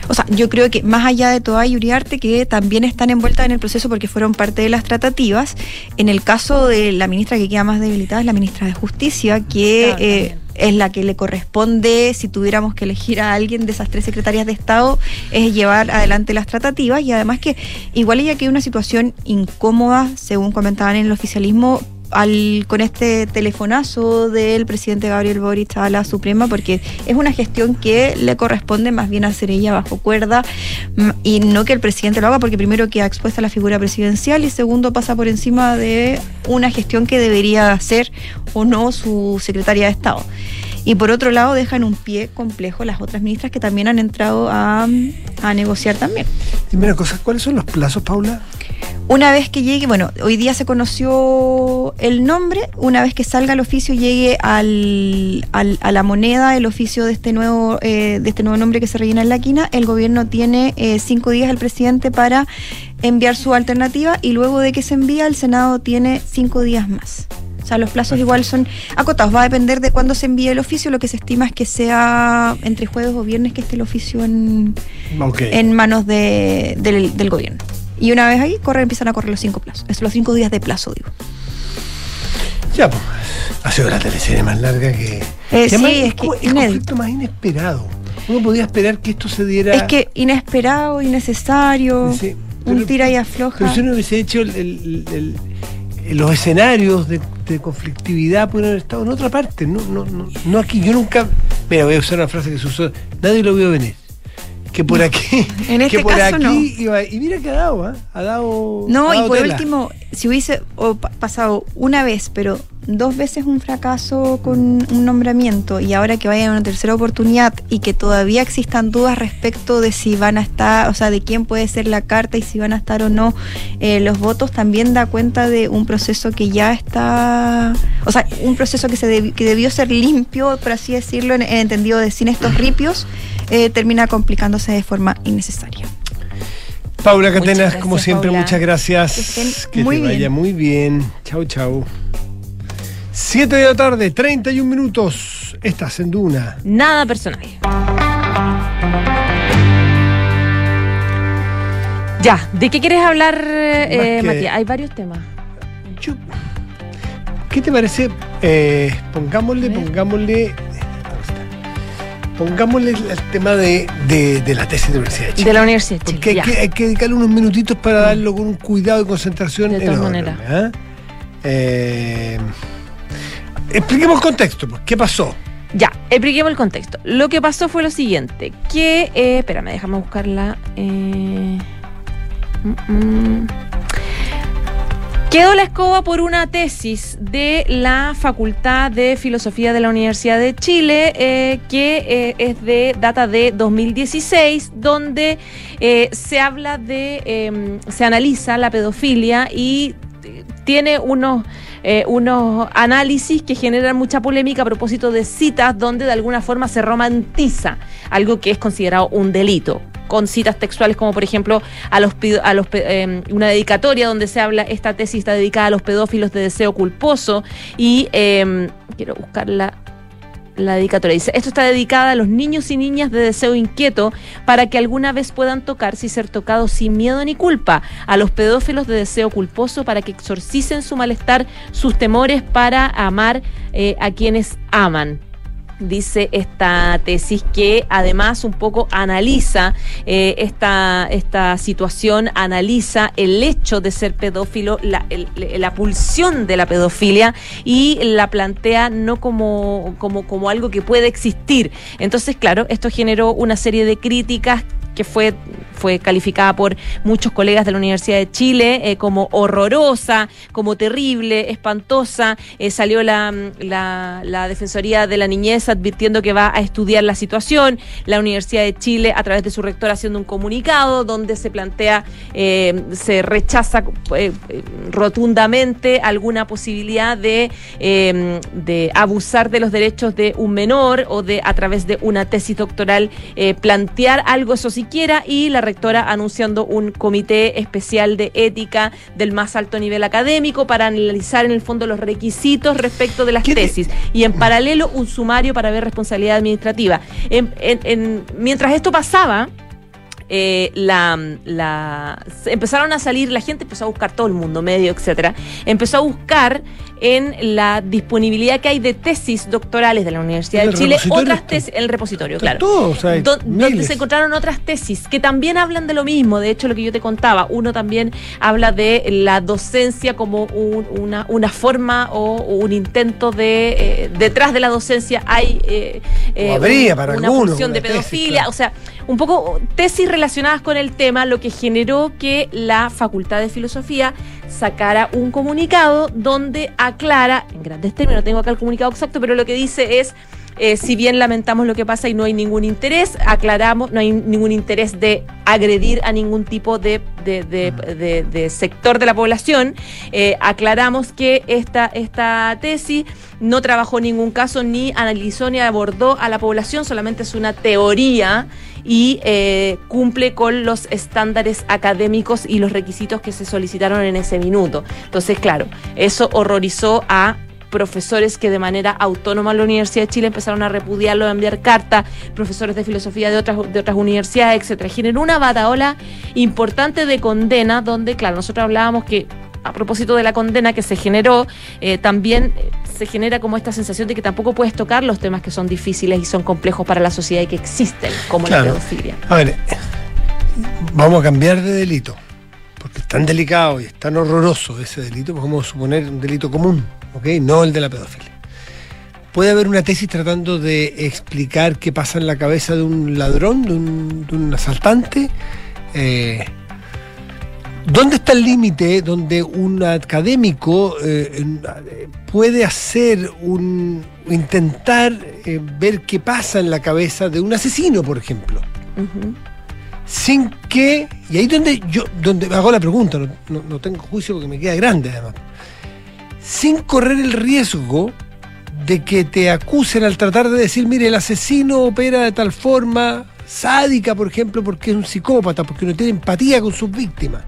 O sea, yo creo que más allá de Toa y Uriarte, que también están envueltas en el proceso porque fueron parte de las tratativas, en el caso de la ministra que queda más debilitada es la ministra de Justicia, que Claro, eh. Es la que le corresponde, si tuviéramos que elegir a alguien de esas tres secretarias de Estado, es llevar adelante las tratativas. Y además que igual ella queda en una situación incómoda, según comentaban en el oficialismo, al, con este telefonazo del presidente Gabriel Boric a la Suprema, porque es una gestión que le corresponde más bien hacer ella bajo cuerda mm, y no que el presidente lo haga, porque primero queda expuesta la figura presidencial y segundo pasa por encima de una gestión que debería hacer o no su secretaria de Estado. Y por otro lado, dejan un pie complejo las otras ministras que también han entrado a, a negociar también. Dime una cosa, ¿cuáles son los plazos, Paula? Una vez que llegue, bueno, hoy día se conoció el nombre, una vez que salga el oficio, llegue al, al- a la moneda el oficio de este nuevo eh, de este nuevo nombre que se rellena en la quina, el gobierno tiene eh, cinco días al presidente para enviar su alternativa y luego de que se envía, el Senado tiene cinco días más. O sea, los plazos igual son acotados. Va a depender de cuándo se envíe el oficio. Lo que se estima es que sea entre jueves o viernes que esté el oficio en, manos de- del, del gobierno. Y una vez ahí, corre, empiezan a correr los cinco plazos. Es los cinco días de plazo, digo. Ya, pues, ha sido la teleserie más larga que... Eh, sí, el es que conflicto más inesperado. Uno podía esperar que esto se diera... Es que inesperado, innecesario, Sí, un pero- tira y Pero afloja. si uno hubiese hecho el- el- el- el- los escenarios de, de conflictividad pudieron haber estado en otra parte, no, no, no, no aquí. Yo nunca, mira, voy a usar una frase que se usó, nadie lo vio venir. Que por aquí, En este que por caso, aquí iba, y mira que ha dado, ¿ah? ha dado. No, ha y por tela. último, si hubiese pasado una vez, pero dos veces un fracaso con un nombramiento y ahora que vaya a una tercera oportunidad y que todavía existan dudas respecto de si van a estar, o sea, de quién puede ser la carta y si van a estar o no eh, los votos, también da cuenta de un proceso que ya está, o sea, un proceso que, se debi- que debió ser limpio, por así decirlo, en, en entendido de sin estos ripios, eh, termina complicándose de forma innecesaria. Paula Catenas, como siempre, Paula. muchas gracias. Que estén Que muy te vaya muy bien. Chau, chau. 7 de la tarde, 31 minutos. Estás en Duna. Nada personal. Ya, ¿de qué quieres hablar, eh, que- Matías? Hay varios temas. Yo- ¿Qué te parece? Eh, pongámosle, pongámosle. Pongámosle el tema de, de- de la tesis de la Universidad de Chile. De la Universidad de Porque hay que, hay que dedicarle unos minutitos para darlo con un cuidado y concentración De todas maneras. ¿ah? Eh, expliquemos el contexto. pues, ¿Qué pasó? Ya, expliquemos el contexto. Lo que pasó fue lo siguiente, que, eh, espérame, déjame buscarla. eh, mm, mm. Quedó la escoba por una tesis de la Facultad de Filosofía de la Universidad de Chile, eh, que eh, es de data de 2016, donde eh, se habla de, eh, se analiza la pedofilia y tiene unos eh, unos análisis que generan mucha polémica a propósito de citas donde de alguna forma se romantiza algo que es considerado un delito. Con citas textuales como por ejemplo a los, a los eh, una dedicatoria donde se habla esta tesis está dedicada a los pedófilos de deseo culposo y eh, quiero buscarla la dedicatoria. Dice, esto está dedicada a los niños y niñas de deseo inquieto para que alguna vez puedan tocarse y ser tocados sin miedo ni culpa, a los pedófilos de deseo culposo para que exorcicen su malestar, sus temores para amar eh, a quienes aman dice esta tesis que además un poco analiza eh, esta, esta situación, analiza el hecho de ser pedófilo, la, el- la pulsión de la pedofilia y la plantea no como, como, como algo que puede existir. Entonces, claro, esto generó una serie de críticas que fue, fue calificada por muchos colegas de la Universidad de Chile eh, como horrorosa, como terrible, espantosa. Eh, salió la, la, la Defensoría de la Niñez advirtiendo que va a estudiar la situación. La Universidad de Chile, a través de su rector, haciendo un comunicado donde se plantea, eh, se rechaza rotundamente alguna posibilidad de, de abusar de los derechos de un menor o de, a través de una tesis doctoral, plantear algo, eso siquiera, y la rectora anunciando un comité especial de ética del más alto nivel académico para analizar en el fondo los requisitos respecto de las ¿Qué te- tesis y en paralelo un sumario para ver responsabilidad administrativa. En- en- en- mientras esto pasaba, eh, la, la- empezaron a salir, la gente empezó a buscar, todo el mundo, medio, etcétera, empezó a buscar en la disponibilidad que hay de tesis doctorales de la Universidad ¿En de Chile, otras está? tesis, el repositorio, claro. todo, o sea, Do- donde miles. se encontraron otras tesis que también hablan de lo mismo. De hecho, lo que yo te contaba, uno también habla de la docencia como un- una, una forma o un intento de. eh, detrás de la docencia hay. eh, habría para una algunos función de tesis, pedofilia. claro. O sea, un poco tesis relacionadas con el tema, lo que generó que la Facultad de Filosofía sacara un comunicado donde aclara, en grandes términos, no tengo acá el comunicado exacto, pero lo que dice es eh, si bien lamentamos lo que pasa y no hay ningún interés, aclaramos, no hay ningún interés de agredir a ningún tipo de, de- de- de- de sector de la población, eh, aclaramos que esta, esta tesis no trabajó en ningún caso, ni analizó ni abordó a la población, solamente es una teoría y eh, cumple con los estándares académicos y los requisitos que se solicitaron en ese minuto. Entonces, claro, eso horrorizó a profesores que de manera autónoma en la Universidad de Chile empezaron a repudiarlo, a enviar cartas, profesores de filosofía de otras, de otras universidades, etcétera. Generó una bataola importante de condena, donde, claro, nosotros hablábamos que a propósito de la condena que se generó, eh, también eh, se genera como esta sensación de que tampoco puedes tocar los temas que son difíciles y son complejos para la sociedad y que existen, como la Claro. pedofilia. A ver, vamos a cambiar de delito, porque es tan delicado y es tan horroroso ese delito, pues vamos a suponer un delito común, ¿ok? No el de la pedofilia. Puede haber una tesis tratando de explicar qué pasa en la cabeza de un ladrón, de un, de un asaltante. Eh, ¿Dónde está el límite donde un académico eh, eh, puede hacer un intentar eh, ver qué pasa en la cabeza de un asesino, por ejemplo? Sin que, y ahí donde yo donde hago la pregunta, no, no- no tengo juicio porque me queda grande además, sin correr el riesgo de que te acusen al tratar de decir, mire, el asesino opera de tal forma sádica, por ejemplo, porque es un psicópata, porque no tiene empatía con sus víctimas.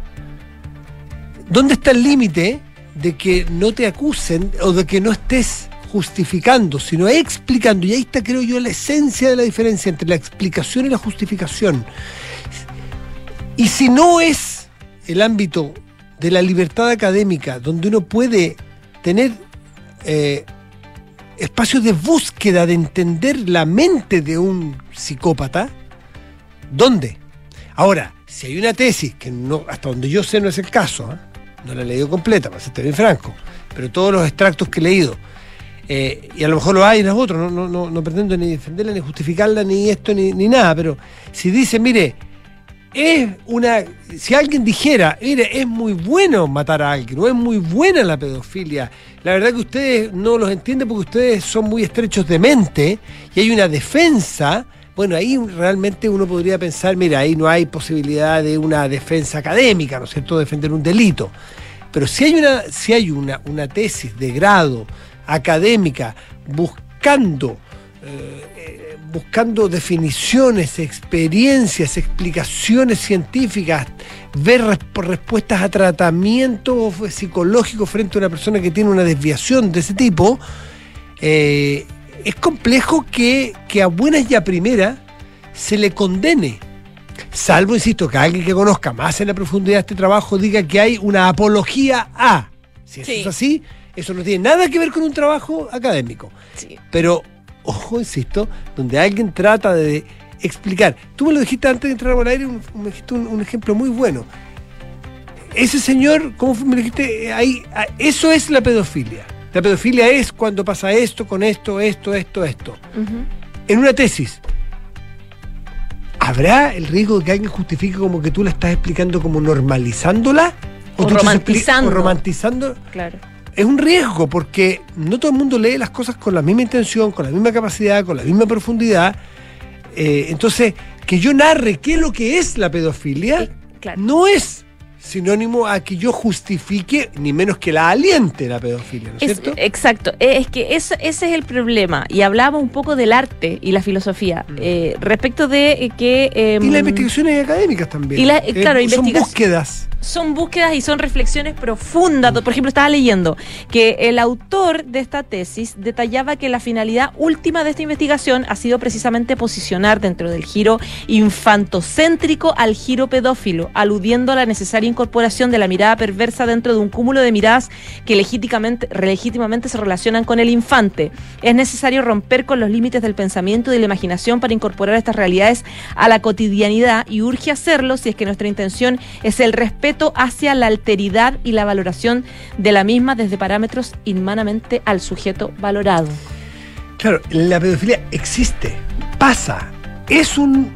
¿Dónde está el límite de que no te acusen o de que no estés justificando, sino explicando? Y ahí está, creo yo, la esencia de la diferencia entre la explicación y la justificación. Y si no es el ámbito de la libertad académica, donde uno puede tener eh, espacios de búsqueda de entender la mente de un psicópata, ¿dónde? Ahora, si hay una tesis, que no, hasta donde yo sé no es el caso, ¿eh? no la he leído completa, para serte bien franco, pero todos los extractos que he leído, eh, y a lo mejor lo hay en los otros, no, no, no, no pretendo ni defenderla, ni justificarla, ni esto, ni, ni nada, pero si dice, mire, es una. Si alguien dijera, mire, es muy bueno matar a alguien, o es muy buena la pedofilia, la verdad que ustedes no los entienden porque ustedes son muy estrechos de mente y hay una defensa. Bueno, ahí realmente uno podría pensar, mira, ahí no hay posibilidad de una defensa académica, ¿no es cierto?, defender un delito. Pero si hay una, si hay una, una tesis de grado académica buscando eh, buscando definiciones, experiencias, explicaciones científicas, ver res- respuestas a tratamientos psicológicos frente a una persona que tiene una desviación de ese tipo, eh, es complejo que, que a buenas y a primeras se le condene. Salvo, insisto, que alguien que conozca más en la profundidad este trabajo diga que hay una apología a. Si eso Sí. es así, eso no tiene nada que ver con un trabajo académico. Sí. Pero, ojo, insisto, donde alguien trata de explicar. Tú me lo dijiste antes de entrar al aire, un- me dijiste un, un ejemplo muy bueno. Ese señor, ¿cómo me lo dijiste? Ahí, ah, eso es la pedofilia. La pedofilia es cuando pasa esto, con esto, esto, esto, esto. En una tesis, ¿habrá el riesgo de que alguien justifique como que tú la estás explicando como normalizándola? O tú estás expli- romantizando. O romantizando. Claro. Es un riesgo porque no todo el mundo lee las cosas con la misma intención, con la misma capacidad, con la misma profundidad. Eh, entonces, que yo narre qué es lo que es la pedofilia Eh, claro. no es sinónimo a que yo justifique, ni menos que la aliente la pedofilia, ¿no es Es- cierto? exacto, Eh, es que eso- ese es el problema. Y hablábamos un poco del arte y la filosofía. Eh, respecto de eh, que... eh, Mm. y las investigaciones académicas también. y la- eh, claro, son búsquedas. son búsquedas y son reflexiones profundas. Por ejemplo, estaba leyendo que el autor de esta tesis detallaba que la finalidad última de esta investigación ha sido precisamente posicionar dentro del giro infantocéntrico al giro pedófilo, aludiendo a la necesaria incorporación de la mirada perversa dentro de un cúmulo de miradas que legítimamente, legítimamente se relacionan con el infante. Es necesario romper con los límites del pensamiento y de la imaginación para incorporar estas realidades a la cotidianidad y urge hacerlo si es que nuestra intención es el respeto hacia la alteridad y la valoración de la misma desde parámetros inmanamente al sujeto valorado. Claro, la pedofilia existe, pasa, es un,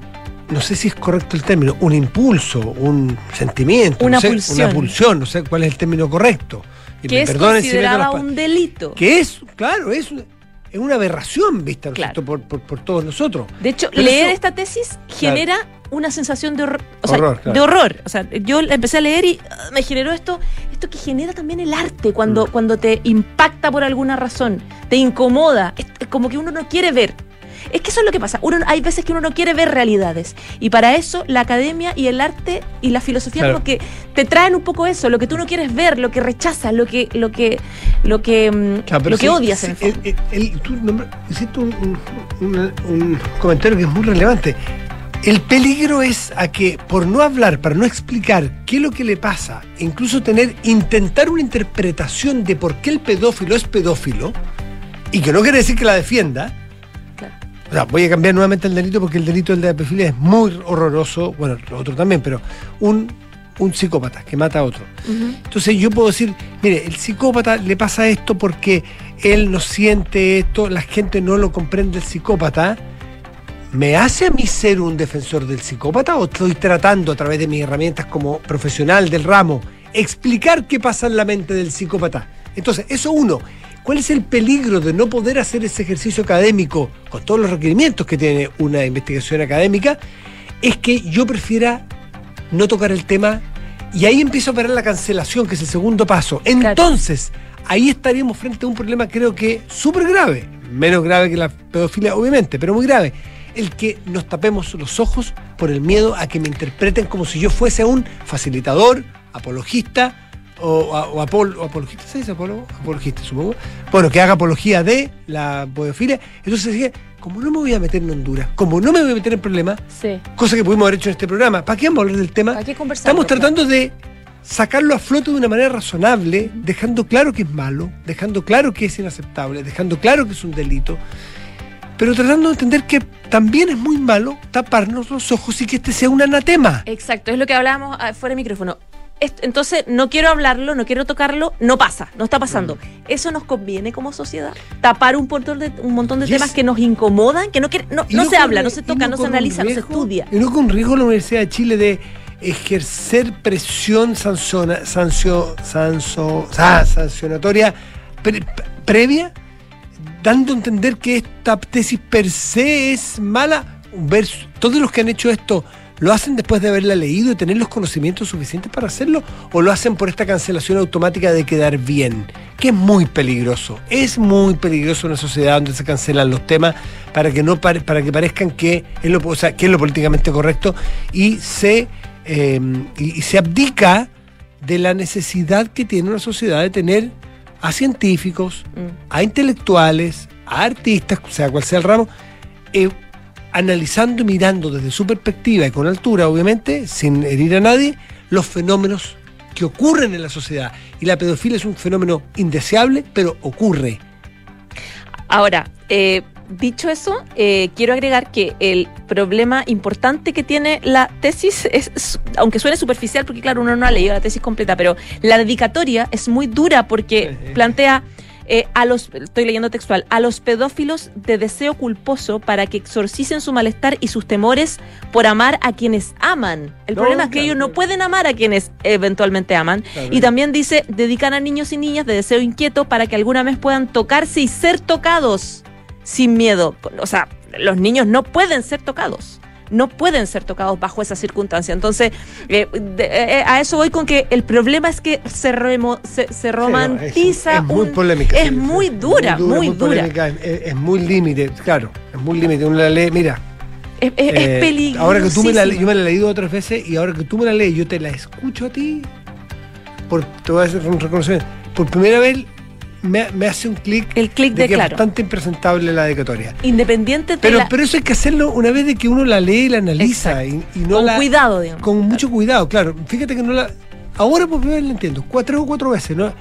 no sé si es correcto el término, un impulso, un sentimiento, Una no sé, pulsión. una pulsión, no sé cuál es el término correcto. Y Que me es si considerada un delito. que es, claro, es es una aberración vista ¿no es Claro. cierto? por, por- por todos nosotros. De hecho, Pero leer eso- esta tesis genera una sensación de horror. O sea, Horror, claro. de horror. O sea, yo la empecé a leer y ah, me generó esto, esto que genera también el arte cuando, Mm. cuando te impacta por alguna razón, te incomoda, es como que uno no quiere ver. Es que eso es lo que pasa. Uno, hay veces que uno no quiere ver realidades. Y para eso la academia y el arte y la filosofía Claro. como que te traen un poco eso, lo que tú no quieres ver, lo que rechazas, lo que, lo que, lo que, mm, Claro, pero lo que odias en el fondo. el- el- el- tú nombra- hiciste un, un- un comentario que es muy relevante. El peligro es a que por no hablar, para no explicar qué es lo que le pasa, e incluso tener, intentar una interpretación de por qué el pedófilo es pedófilo, y que no quiere decir que la defienda. O sea, voy a cambiar nuevamente el delito porque el delito del de la pedofilia es muy horroroso, bueno, lo otro también, pero un, un psicópata que mata a otro. Entonces yo puedo decir, mire, el psicópata le pasa esto porque él no siente esto, la gente no lo comprende el psicópata. ¿Me hace a mí ser un defensor del psicópata o estoy tratando a través de mis herramientas como profesional del ramo explicar qué pasa en la mente del psicópata? Entonces, eso uno. ¿Cuál es el peligro de no poder hacer ese ejercicio académico con todos los requerimientos que tiene una investigación académica? Es que yo prefiera no tocar el tema y ahí empieza a operar la cancelación, que es el segundo paso. Entonces, ahí estaríamos frente a un problema creo que súper grave, menos grave que la pedofilia obviamente, pero muy grave, el que nos tapemos los ojos por el miedo a que me interpreten como si yo fuese un facilitador, apologista o, a- o apol- o apologista, ¿se dice apólogo? Apologista, supongo. Bueno, que haga apología de la pedofilia. Entonces dije, como no me voy a meter en Honduras, como no me voy a meter en problemas, Sí. cosa que pudimos haber hecho en este programa. ¿Para qué vamos a hablar del tema? ¿Para qué conversar? Estamos tratando de sacarlo a flote de una manera razonable, dejando claro que es malo, dejando claro que es inaceptable, dejando claro que es un delito, pero tratando de entender que también es muy malo taparnos los ojos y que este sea un anatema. Exacto, es lo que hablábamos ah, fuera de micrófono. Entonces, no quiero hablarlo, no quiero tocarlo, no pasa, no está pasando. Mm. ¿Eso nos conviene como sociedad? Tapar un montón de, un montón de temas que nos incomodan, que no, quiere- no, no se habla, no se toca, no, se analiza, no se estudia. Y no con riesgo la Universidad de Chile de ejercer presión sanciona- sancio- sanso- sa- sancionatoria pre- previa, dando a entender que esta tesis per se es mala. Versus- todos los que han hecho esto lo hacen después de haberla leído y tener los conocimientos suficientes para hacerlo, o lo hacen por esta cancelación automática de quedar bien, que es muy peligroso. Es muy peligroso una sociedad donde se cancelan los temas para que no para que parezcan que es lo, o sea, que es lo políticamente correcto y se eh, y, y se abdica de la necesidad que tiene una sociedad de tener a científicos, Mm. a intelectuales, a artistas, sea cual sea el ramo, eh, analizando y mirando desde su perspectiva y con altura, obviamente, sin herir a nadie, los fenómenos que ocurren en la sociedad. Y la pedofilia es un fenómeno indeseable, pero ocurre. Ahora, eh, dicho eso, eh, quiero agregar que el problema importante que tiene la tesis es, aunque suene superficial, porque claro, uno no ha leído la tesis completa, pero la dedicatoria es muy dura porque plantea eh, a los, estoy leyendo textual, a los pedófilos de deseo culposo para que exorcicen su malestar y sus temores por amar a quienes aman. El No, problema es que claro, ellos no pueden amar a quienes eventualmente aman. Claro. Y también dice, dedican a niños y niñas de deseo inquieto para que alguna vez puedan tocarse y ser tocados sin miedo. O sea, los niños no pueden ser tocados. No pueden ser tocados bajo esa circunstancia. Entonces, eh, de- eh, a eso voy con que el problema es que se, remo- se, se Sí, no, romantiza. es, es muy un- polémica. es sí, muy dura, muy dura. polémica, es, es muy límite, claro, es muy límite. Uno la lee, mira, Es, es eh, ahora que tú me la yo me la he leído otras veces y ahora que tú me la lees, yo te la escucho a ti, por, te voy a hacer un reconocimiento. Por primera vez me, me hace un clic El clic de de que es bastante impresentable la dedicatoria. Independiente de Pero, la- pero eso hay que hacerlo una vez de que uno la lee y la analiza y, y no con la, cuidado, digamos. con mucho cuidado, claro. Fíjate que no la. Ahora por primera vez la entiendo. Cuatro o cuatro veces, ¿no?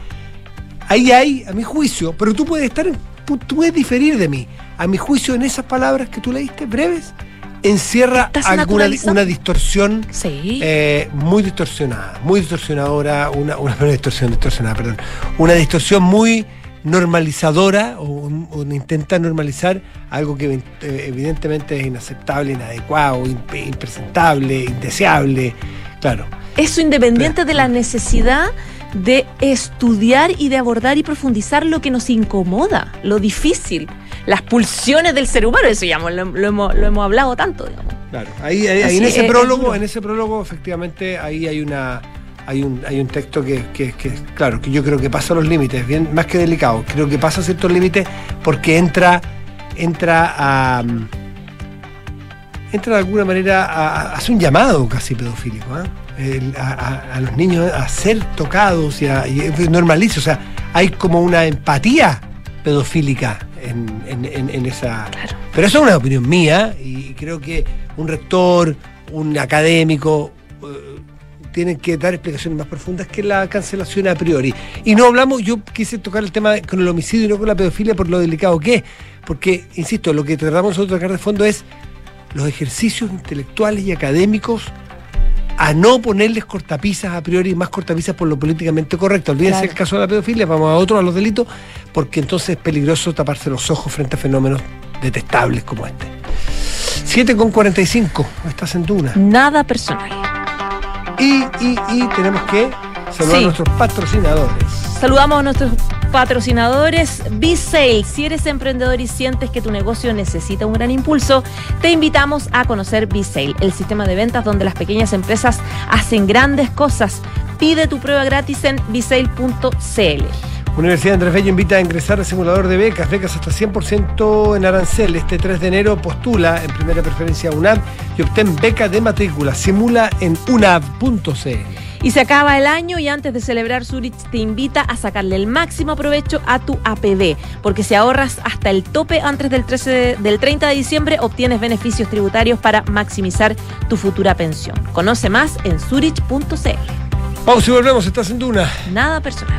Ahí hay, a mi juicio, pero tú puedes estar, tú puedes diferir de mí. A mi juicio, en esas palabras que tú leíste, breves, encierra alguna una distorsión Sí. eh, muy distorsionada, muy distorsionadora, una, una distorsión, distorsionada, perdón, una distorsión muy normalizadora o, o intenta normalizar algo que eh, evidentemente es inaceptable, inadecuado, imp- impresentable, indeseable, claro. Eso independiente de la necesidad de estudiar y de abordar y profundizar lo que nos incomoda, lo difícil, las pulsiones del ser humano, eso ya lo, lo hemos, lo hemos hablado tanto, digamos. Claro, ahí, ahí- ahí en ese es, prólogo, es en ese prólogo, efectivamente, ahí hay una hay un, hay un texto que, que- que, claro, que yo creo que pasa los límites, bien, más que delicado, creo que pasa ciertos límites porque entra, entra a entra de alguna manera a, hace un llamado casi pedofílico, ¿ah? El- a, a- a los niños a ser tocados y, a, y o sea, hay como una empatía pedofílica en, en- en- en esa. Pero eso es una opinión mía y creo que un rector, un académico, eh, tienen que dar explicaciones más profundas que la cancelación a priori. Y no hablamos, yo quise tocar el tema con el homicidio y no con la pedofilia por lo delicado que es, porque, insisto, lo que tratamos nosotros de tocar de fondo es los ejercicios intelectuales y académicos a no ponerles cortapisas a priori, más cortapisas por lo políticamente correcto. Olvídense Claro. el caso de la pedofilia, vamos a otro, a los delitos, porque entonces es peligroso taparse los ojos frente a fenómenos detestables como este. 7 con 45, estás en Duna. Nada personal. Y, y, y tenemos que saludar Sí. a nuestros patrocinadores. Saludamos a nuestros patrocinadores B-Sale. Si eres emprendedor y sientes que tu negocio necesita un gran impulso, te invitamos a conocer B-Sale, el sistema de ventas donde las pequeñas empresas hacen grandes cosas. Pide tu prueba gratis en bsale.cl. Universidad Andrés Bello invita a ingresar al simulador de becas, becas hasta 100% en arancel. Este 3 de enero postula en primera preferencia a UNAV y obtén beca de matrícula. Simula en unav.cl. Y se acaba el año y antes de celebrar Zurich te invita a sacarle el máximo provecho a tu APB, porque si ahorras hasta el tope antes del, 13 de- del 30 de diciembre obtienes beneficios tributarios para maximizar tu futura pensión. Conoce más en zurich.cl. Pausa y volvemos, estás en Duna. Nada personal.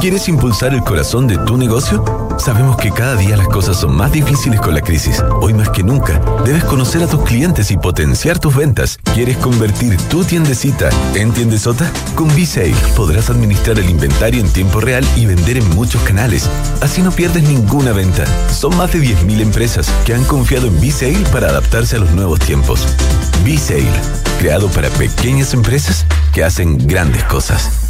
¿Quieres impulsar el corazón de tu negocio? Sabemos que cada día las cosas son más difíciles con la crisis. Hoy más que nunca, debes conocer a tus clientes y potenciar tus ventas. ¿Quieres convertir tu tiendecita en tiendesota? Con B-Sale podrás administrar el inventario en tiempo real y vender en muchos canales. Así no pierdes ninguna venta. Son más de 10.000 empresas que han confiado en B-Sale para adaptarse a los nuevos tiempos. B-Sale, creado para pequeñas empresas que hacen grandes cosas.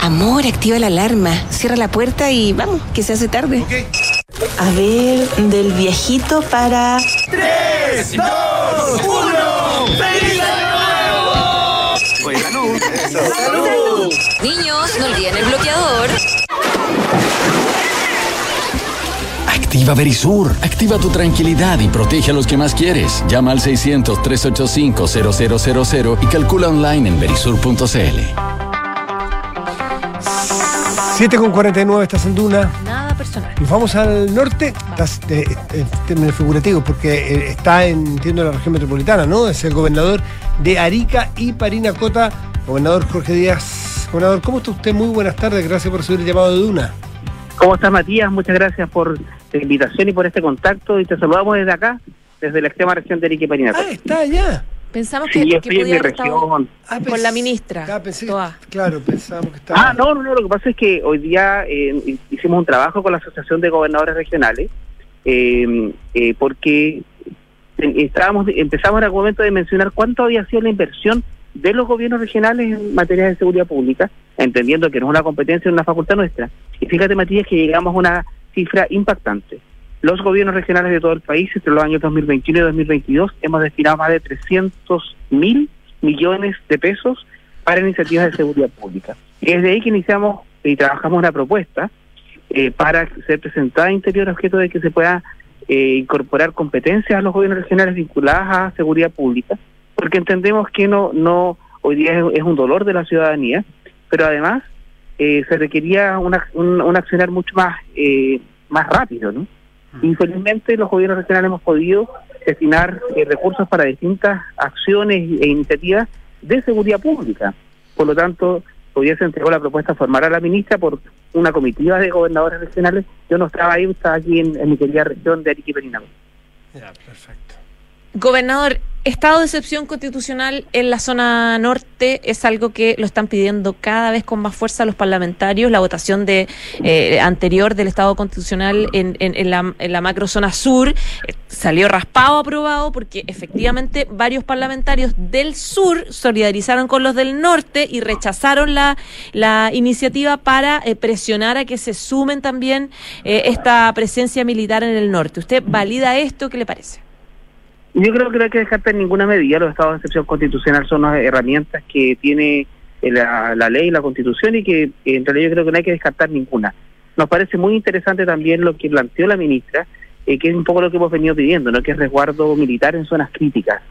Amor, activa la alarma, cierra la puerta y vamos, que se hace tarde. A ver, del viejito para... Niños, no olviden el bloqueador. Activa Verisur. Activa tu tranquilidad y protege a los que más quieres. Llama al 600-385-0000 y calcula online en verisur.cl. 7 con 49, estás en Duna. Nada personal. Nos vamos al norte, estás, eh, en términos figurativos, porque eh, está en, entiendo, la región metropolitana, ¿no? Es el gobernador de Arica y Parinacota, gobernador Jorge Díaz. Gobernador, ¿cómo está usted? Muy buenas tardes, gracias por recibir el llamado de Duna. ¿Cómo estás, Matías? Muchas gracias por la invitación y por este contacto. Y te saludamos desde acá, desde la extrema región de Arica y Parinacota. Ah, está allá. Pensamos Sí, que, yo que estoy en mi podía haber estado región. Ah, con la ministra. Ah, pensé- claro, pensábamos que estaba. Ah, no, no, no, lo que pasa es que hoy día eh, hicimos un trabajo con la Asociación de Gobernadores Regionales eh, eh, porque estábamos empezamos en algún momento de mencionar cuánto había sido la inversión de los gobiernos regionales en materia de seguridad pública, entendiendo que no es una competencia, es una facultad nuestra. Y fíjate, Matías, que llegamos a una cifra impactante. Los gobiernos regionales de todo el país, entre los años 2021 y 2022, hemos destinado más de 300 mil millones de pesos para iniciativas de seguridad pública. Y desde ahí que iniciamos y trabajamos una propuesta eh, para ser presentada a Interior objeto de que se pueda eh, incorporar competencias a los gobiernos regionales vinculadas a seguridad pública, porque entendemos que no, no hoy día es, un dolor de la ciudadanía, pero además eh, se requería un, un accionar mucho más, eh, más rápido, ¿no? Infelizmente los gobiernos regionales hemos podido destinar eh, recursos para distintas acciones e iniciativas de seguridad pública. Por lo tanto, hoy se entregó la propuesta de formar a la ministra por una comitiva de gobernadores regionales. Yo no estaba ahí, estaba aquí en, en mi querida región de Arica y Parinacota. Ya, perfecto. Gobernador, estado de excepción constitucional en la zona norte es algo que lo están pidiendo cada vez con más fuerza los parlamentarios. La votación de eh, anterior del estado constitucional en, en- en la, en la macrozona sur eh, salió raspado aprobado porque efectivamente varios parlamentarios del sur solidarizaron con los del norte y rechazaron la, la iniciativa para eh, presionar a que se sumen también eh, esta presencia militar en el norte. ¿Usted valida esto? ¿Qué le parece? Yo creo que no hay que descartar ninguna medida. Los estados de excepción constitucional son las herramientas que tiene eh, la, la ley y la constitución y que eh, en realidad yo creo que no hay que descartar ninguna. Nos parece muy interesante también lo que planteó la ministra, eh, que es un poco lo que hemos venido pidiendo, ¿no? que es resguardo militar en zonas críticas.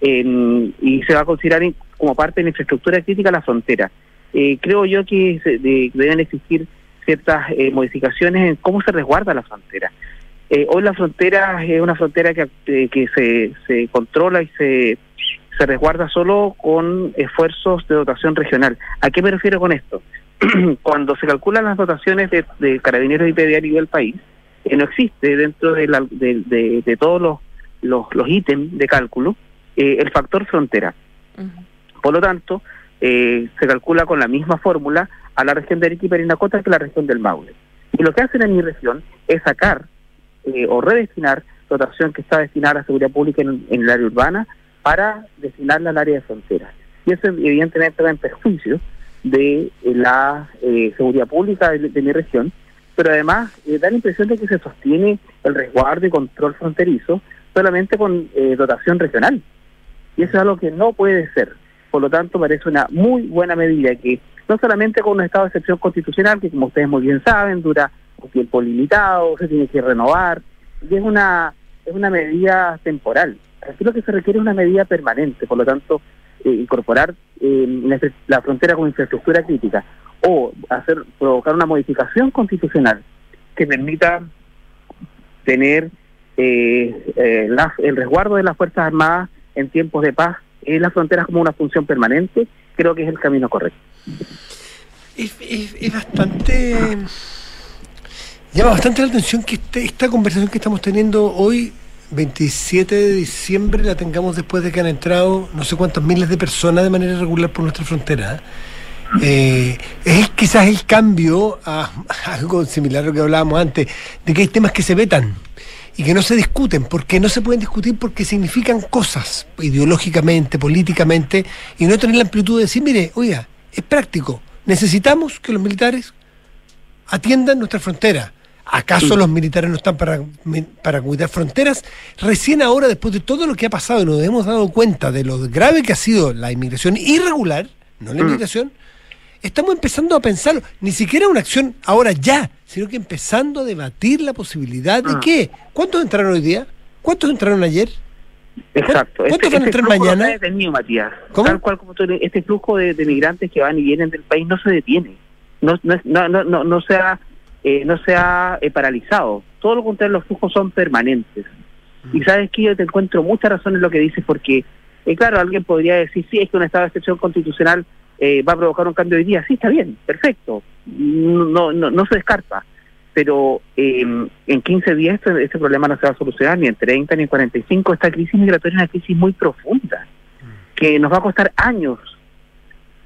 En- y se va a considerar como parte de la infraestructura crítica la frontera. Eh, creo yo que se- de- deben existir ciertas eh, modificaciones en cómo se resguarda la frontera. Eh, hoy la frontera es una frontera que, eh, que se, se controla y se, se resguarda solo con esfuerzos de dotación regional. ¿A qué me refiero con esto? Cuando se calculan las dotaciones de, de carabineros y PDA a nivel país, eh, no existe dentro de, la- de, de- de todos los, los, los ítems de cálculo eh, el factor frontera. Por lo tanto, eh, se calcula con la misma fórmula a la región de Arica y Parinacota que la región del Maule. Y lo que hacen en mi región es sacar eh, o redestinar dotación que está destinada a seguridad pública en, el área urbana para destinarla al área de frontera. Y eso evidentemente va en perjuicio de eh, la eh, seguridad pública de, mi región, pero además eh, da la impresión de que se sostiene el resguardo y control fronterizo solamente con dotación regional. Y eso es algo que no puede ser. Por lo tanto, parece una muy buena medida que no solamente con un estado de excepción constitucional, que como ustedes muy bien saben, dura un tiempo limitado, se tiene que renovar, y es una, es una medida temporal. Aquí lo que se requiere es una medida permanente, por lo tanto, eh, incorporar eh, la, la frontera como infraestructura crítica o hacer provocar una modificación constitucional que permita tener eh, eh, el resguardo de las Fuerzas Armadas en tiempos de paz en las fronteras como una función permanente, creo que es el camino correcto. Es- es bastante. Llama bastante la atención que este- esta conversación que estamos teniendo hoy, 27 de diciembre, la tengamos después de que han entrado no sé cuántos miles de personas de manera irregular por nuestra frontera. Eh, es quizás el cambio a, a algo similar a lo que hablábamos antes, de que hay temas que se vetan y que no se discuten, porque no se pueden discutir porque significan cosas ideológicamente, políticamente, y no tener la amplitud de decir, mire, oiga, es práctico, necesitamos que los militares atiendan nuestra frontera. ¿Acaso los militares no están para, para cuidar fronteras? Recién ahora, después de todo lo que ha pasado y nos hemos dado cuenta de lo grave que ha sido la inmigración irregular, no la Mm. inmigración, estamos empezando a pensarlo. Ni siquiera una acción ahora ya, sino que empezando a debatir la posibilidad de Ah. qué. ¿Cuántos entraron hoy día? ¿Cuántos entraron ayer? Exacto. ¿Cuántos van a entrar flujo no mañana? detenido, Matías. Tal cual como tú, este flujo de, de migrantes que van y vienen del país no se detiene. No, no, no, no, no, no se ha eh, no se ha eh, paralizado. Todo lo contrario, los flujos son permanentes. Y sabes que yo te encuentro mucha razón en lo que dices, porque, eh, claro, alguien podría decir, sí, es que un estado de excepción constitucional eh, va a provocar un cambio hoy día. Sí, está bien, perfecto. No, no, no se descarta. Pero eh, en 15 días este, este problema no se va a solucionar, ni en 30 ni en 45. Esta crisis migratoria es una crisis muy profunda, que nos va a costar años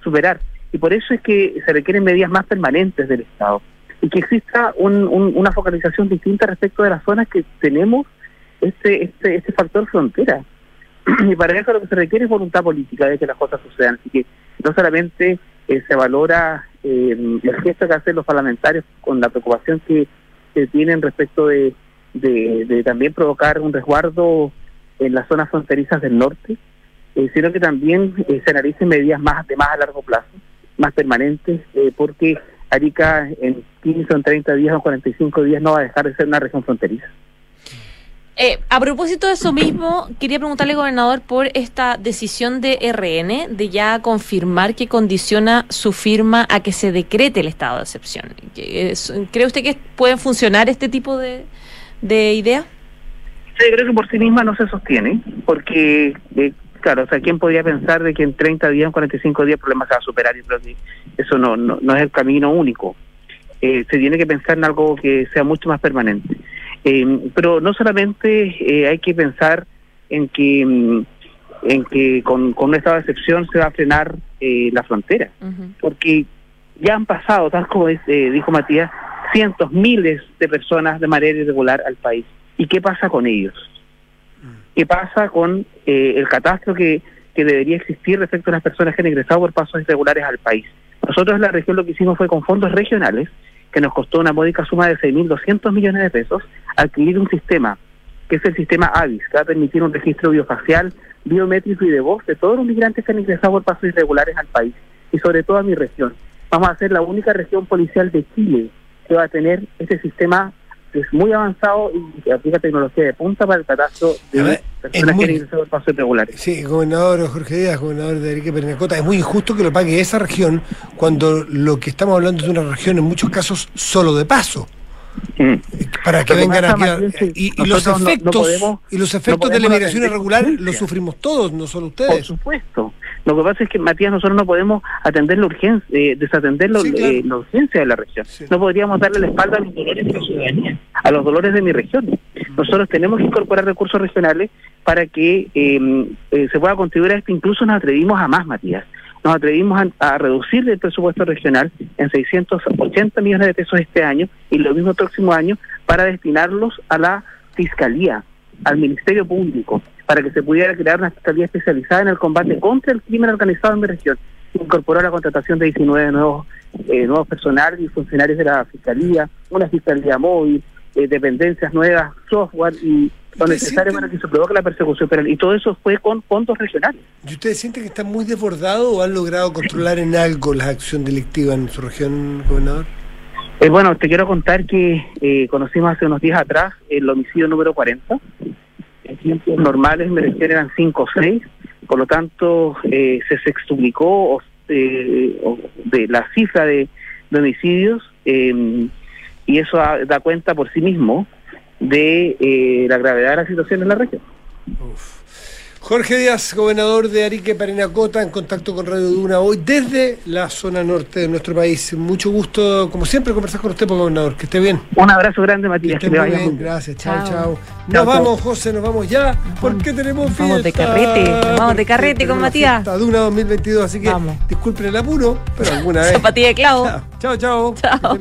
superar. Y por eso es que se requieren medidas más permanentes del Estado y que exista un- un- una focalización distinta respecto de las zonas que tenemos este, este, este factor frontera. y para eso lo que se requiere es voluntad política de que las cosas sucedan. Así que no solamente eh, se valora eh, el gesto que hacen los parlamentarios con la preocupación que, tienen respecto de, de, también provocar un resguardo en las zonas fronterizas del norte, eh, sino que también eh, se analicen medidas más de más a largo plazo, más permanentes, porque Arica en 15 o en 30 días o 45 días no va a dejar de ser una región fronteriza. Eh, a propósito de eso mismo, quería preguntarle, gobernador, por esta decisión de RN de ya confirmar que condiciona su firma a que se decrete el estado de excepción. ¿Cree usted que pueden funcionar este tipo de, de ideas? Sí, creo que por sí misma no se sostiene, porque, eh, claro, o sea, ¿quién podría pensar de que en 30 días, en 45 días el problema se va a superar? Yo creo que eso no, no, no es el camino único. Eh, se tiene que pensar en algo que sea mucho más permanente. Eh, pero no solamente eh, hay que pensar en que mm, en que con, con un estado de excepción se va a frenar eh, la frontera, porque ya han pasado, tal como es, eh, dijo Matías, cientos, miles de personas de manera irregular al país. ¿Y qué pasa con ellos? ¿Qué pasa con eh, el catastro que, que debería existir respecto a las personas que han ingresado por pasos irregulares al país? Nosotros en la región lo que hicimos fue con fondos regionales, que nos costó una módica suma de 6.200 millones de pesos, adquirir un sistema, que es el sistema AVIS, que va a permitir un registro biofacial, biométrico y de voz de todos los migrantes que han ingresado por pasos irregulares al país, y sobre todo a mi región. Vamos a ser la única región policial de Chile que va a tener este sistema es muy avanzado y aplica tecnología de punta para el catastro de ver, personas muy- que han ingresado por pasos irregulares. Sí, gobernador Jorge Díaz, gobernador de y Pernacota, es muy injusto que lo pague esa región cuando lo que estamos hablando es de una región en muchos casos solo de paso. Para que vengan aquí a- y, y los nosotros no- no efectos podemos- y los no efectos de la inmigración irregular los sufrimos todos, no solo ustedes. Por supuesto. Lo que pasa es que, Matías, nosotros no podemos atender la urgencia, eh, desatender lo- Sí, claro. eh, la urgencia de la región. No podríamos darle la espalda a los dolores de la ciudadanía, a los dolores de mi región. Nosotros tenemos que incorporar recursos regionales para que eh, eh, se pueda contribuir a esto. Incluso nos atrevimos a más, Matías. Nos atrevimos a, a reducir el presupuesto regional en 680 millones de pesos este año y lo mismo el próximo año para destinarlos a la fiscalía, al Ministerio Público, para que se pudiera crear una fiscalía especializada en el combate contra el crimen organizado en mi región. Incorporó la contratación de 19 nuevos, eh, nuevos personal y funcionarios de la fiscalía, una fiscalía móvil, eh, dependencias nuevas, software y lo necesario para que se provoque la persecución penal. Y todo eso fue con fondos regionales. ¿Y ustedes sienten que están muy desbordados o han logrado controlar en algo la acción delictiva en su región, gobernador? Eh, bueno, te quiero contar que eh, conocimos hace unos días atrás el homicidio número 40. En tiempos normales mi región eran 5 o 6, por lo tanto eh, se sextuplicó o, eh, de la cifra de, de homicidios eh, y eso da- cuenta por sí mismo de eh, la gravedad de la situación en la región. Jorge Díaz, gobernador de Arica y Parinacota, en contacto con Radio Duna hoy desde la zona norte de nuestro país. Mucho gusto, como siempre, conversar con usted, pues, gobernador. Que esté bien. Un abrazo grande, Matías. Que esté que muy bien, gracias. Chao, Chao. chao. Nos Chao, vamos, chao. José, nos vamos ya, porque tenemos fiesta. vamos de carrete, nos vamos de carrete con Matías. Duna 2022, así que Vamos. disculpen el apuro, pero alguna vez. Zapatilla de clavo. Chao, chao. Chao.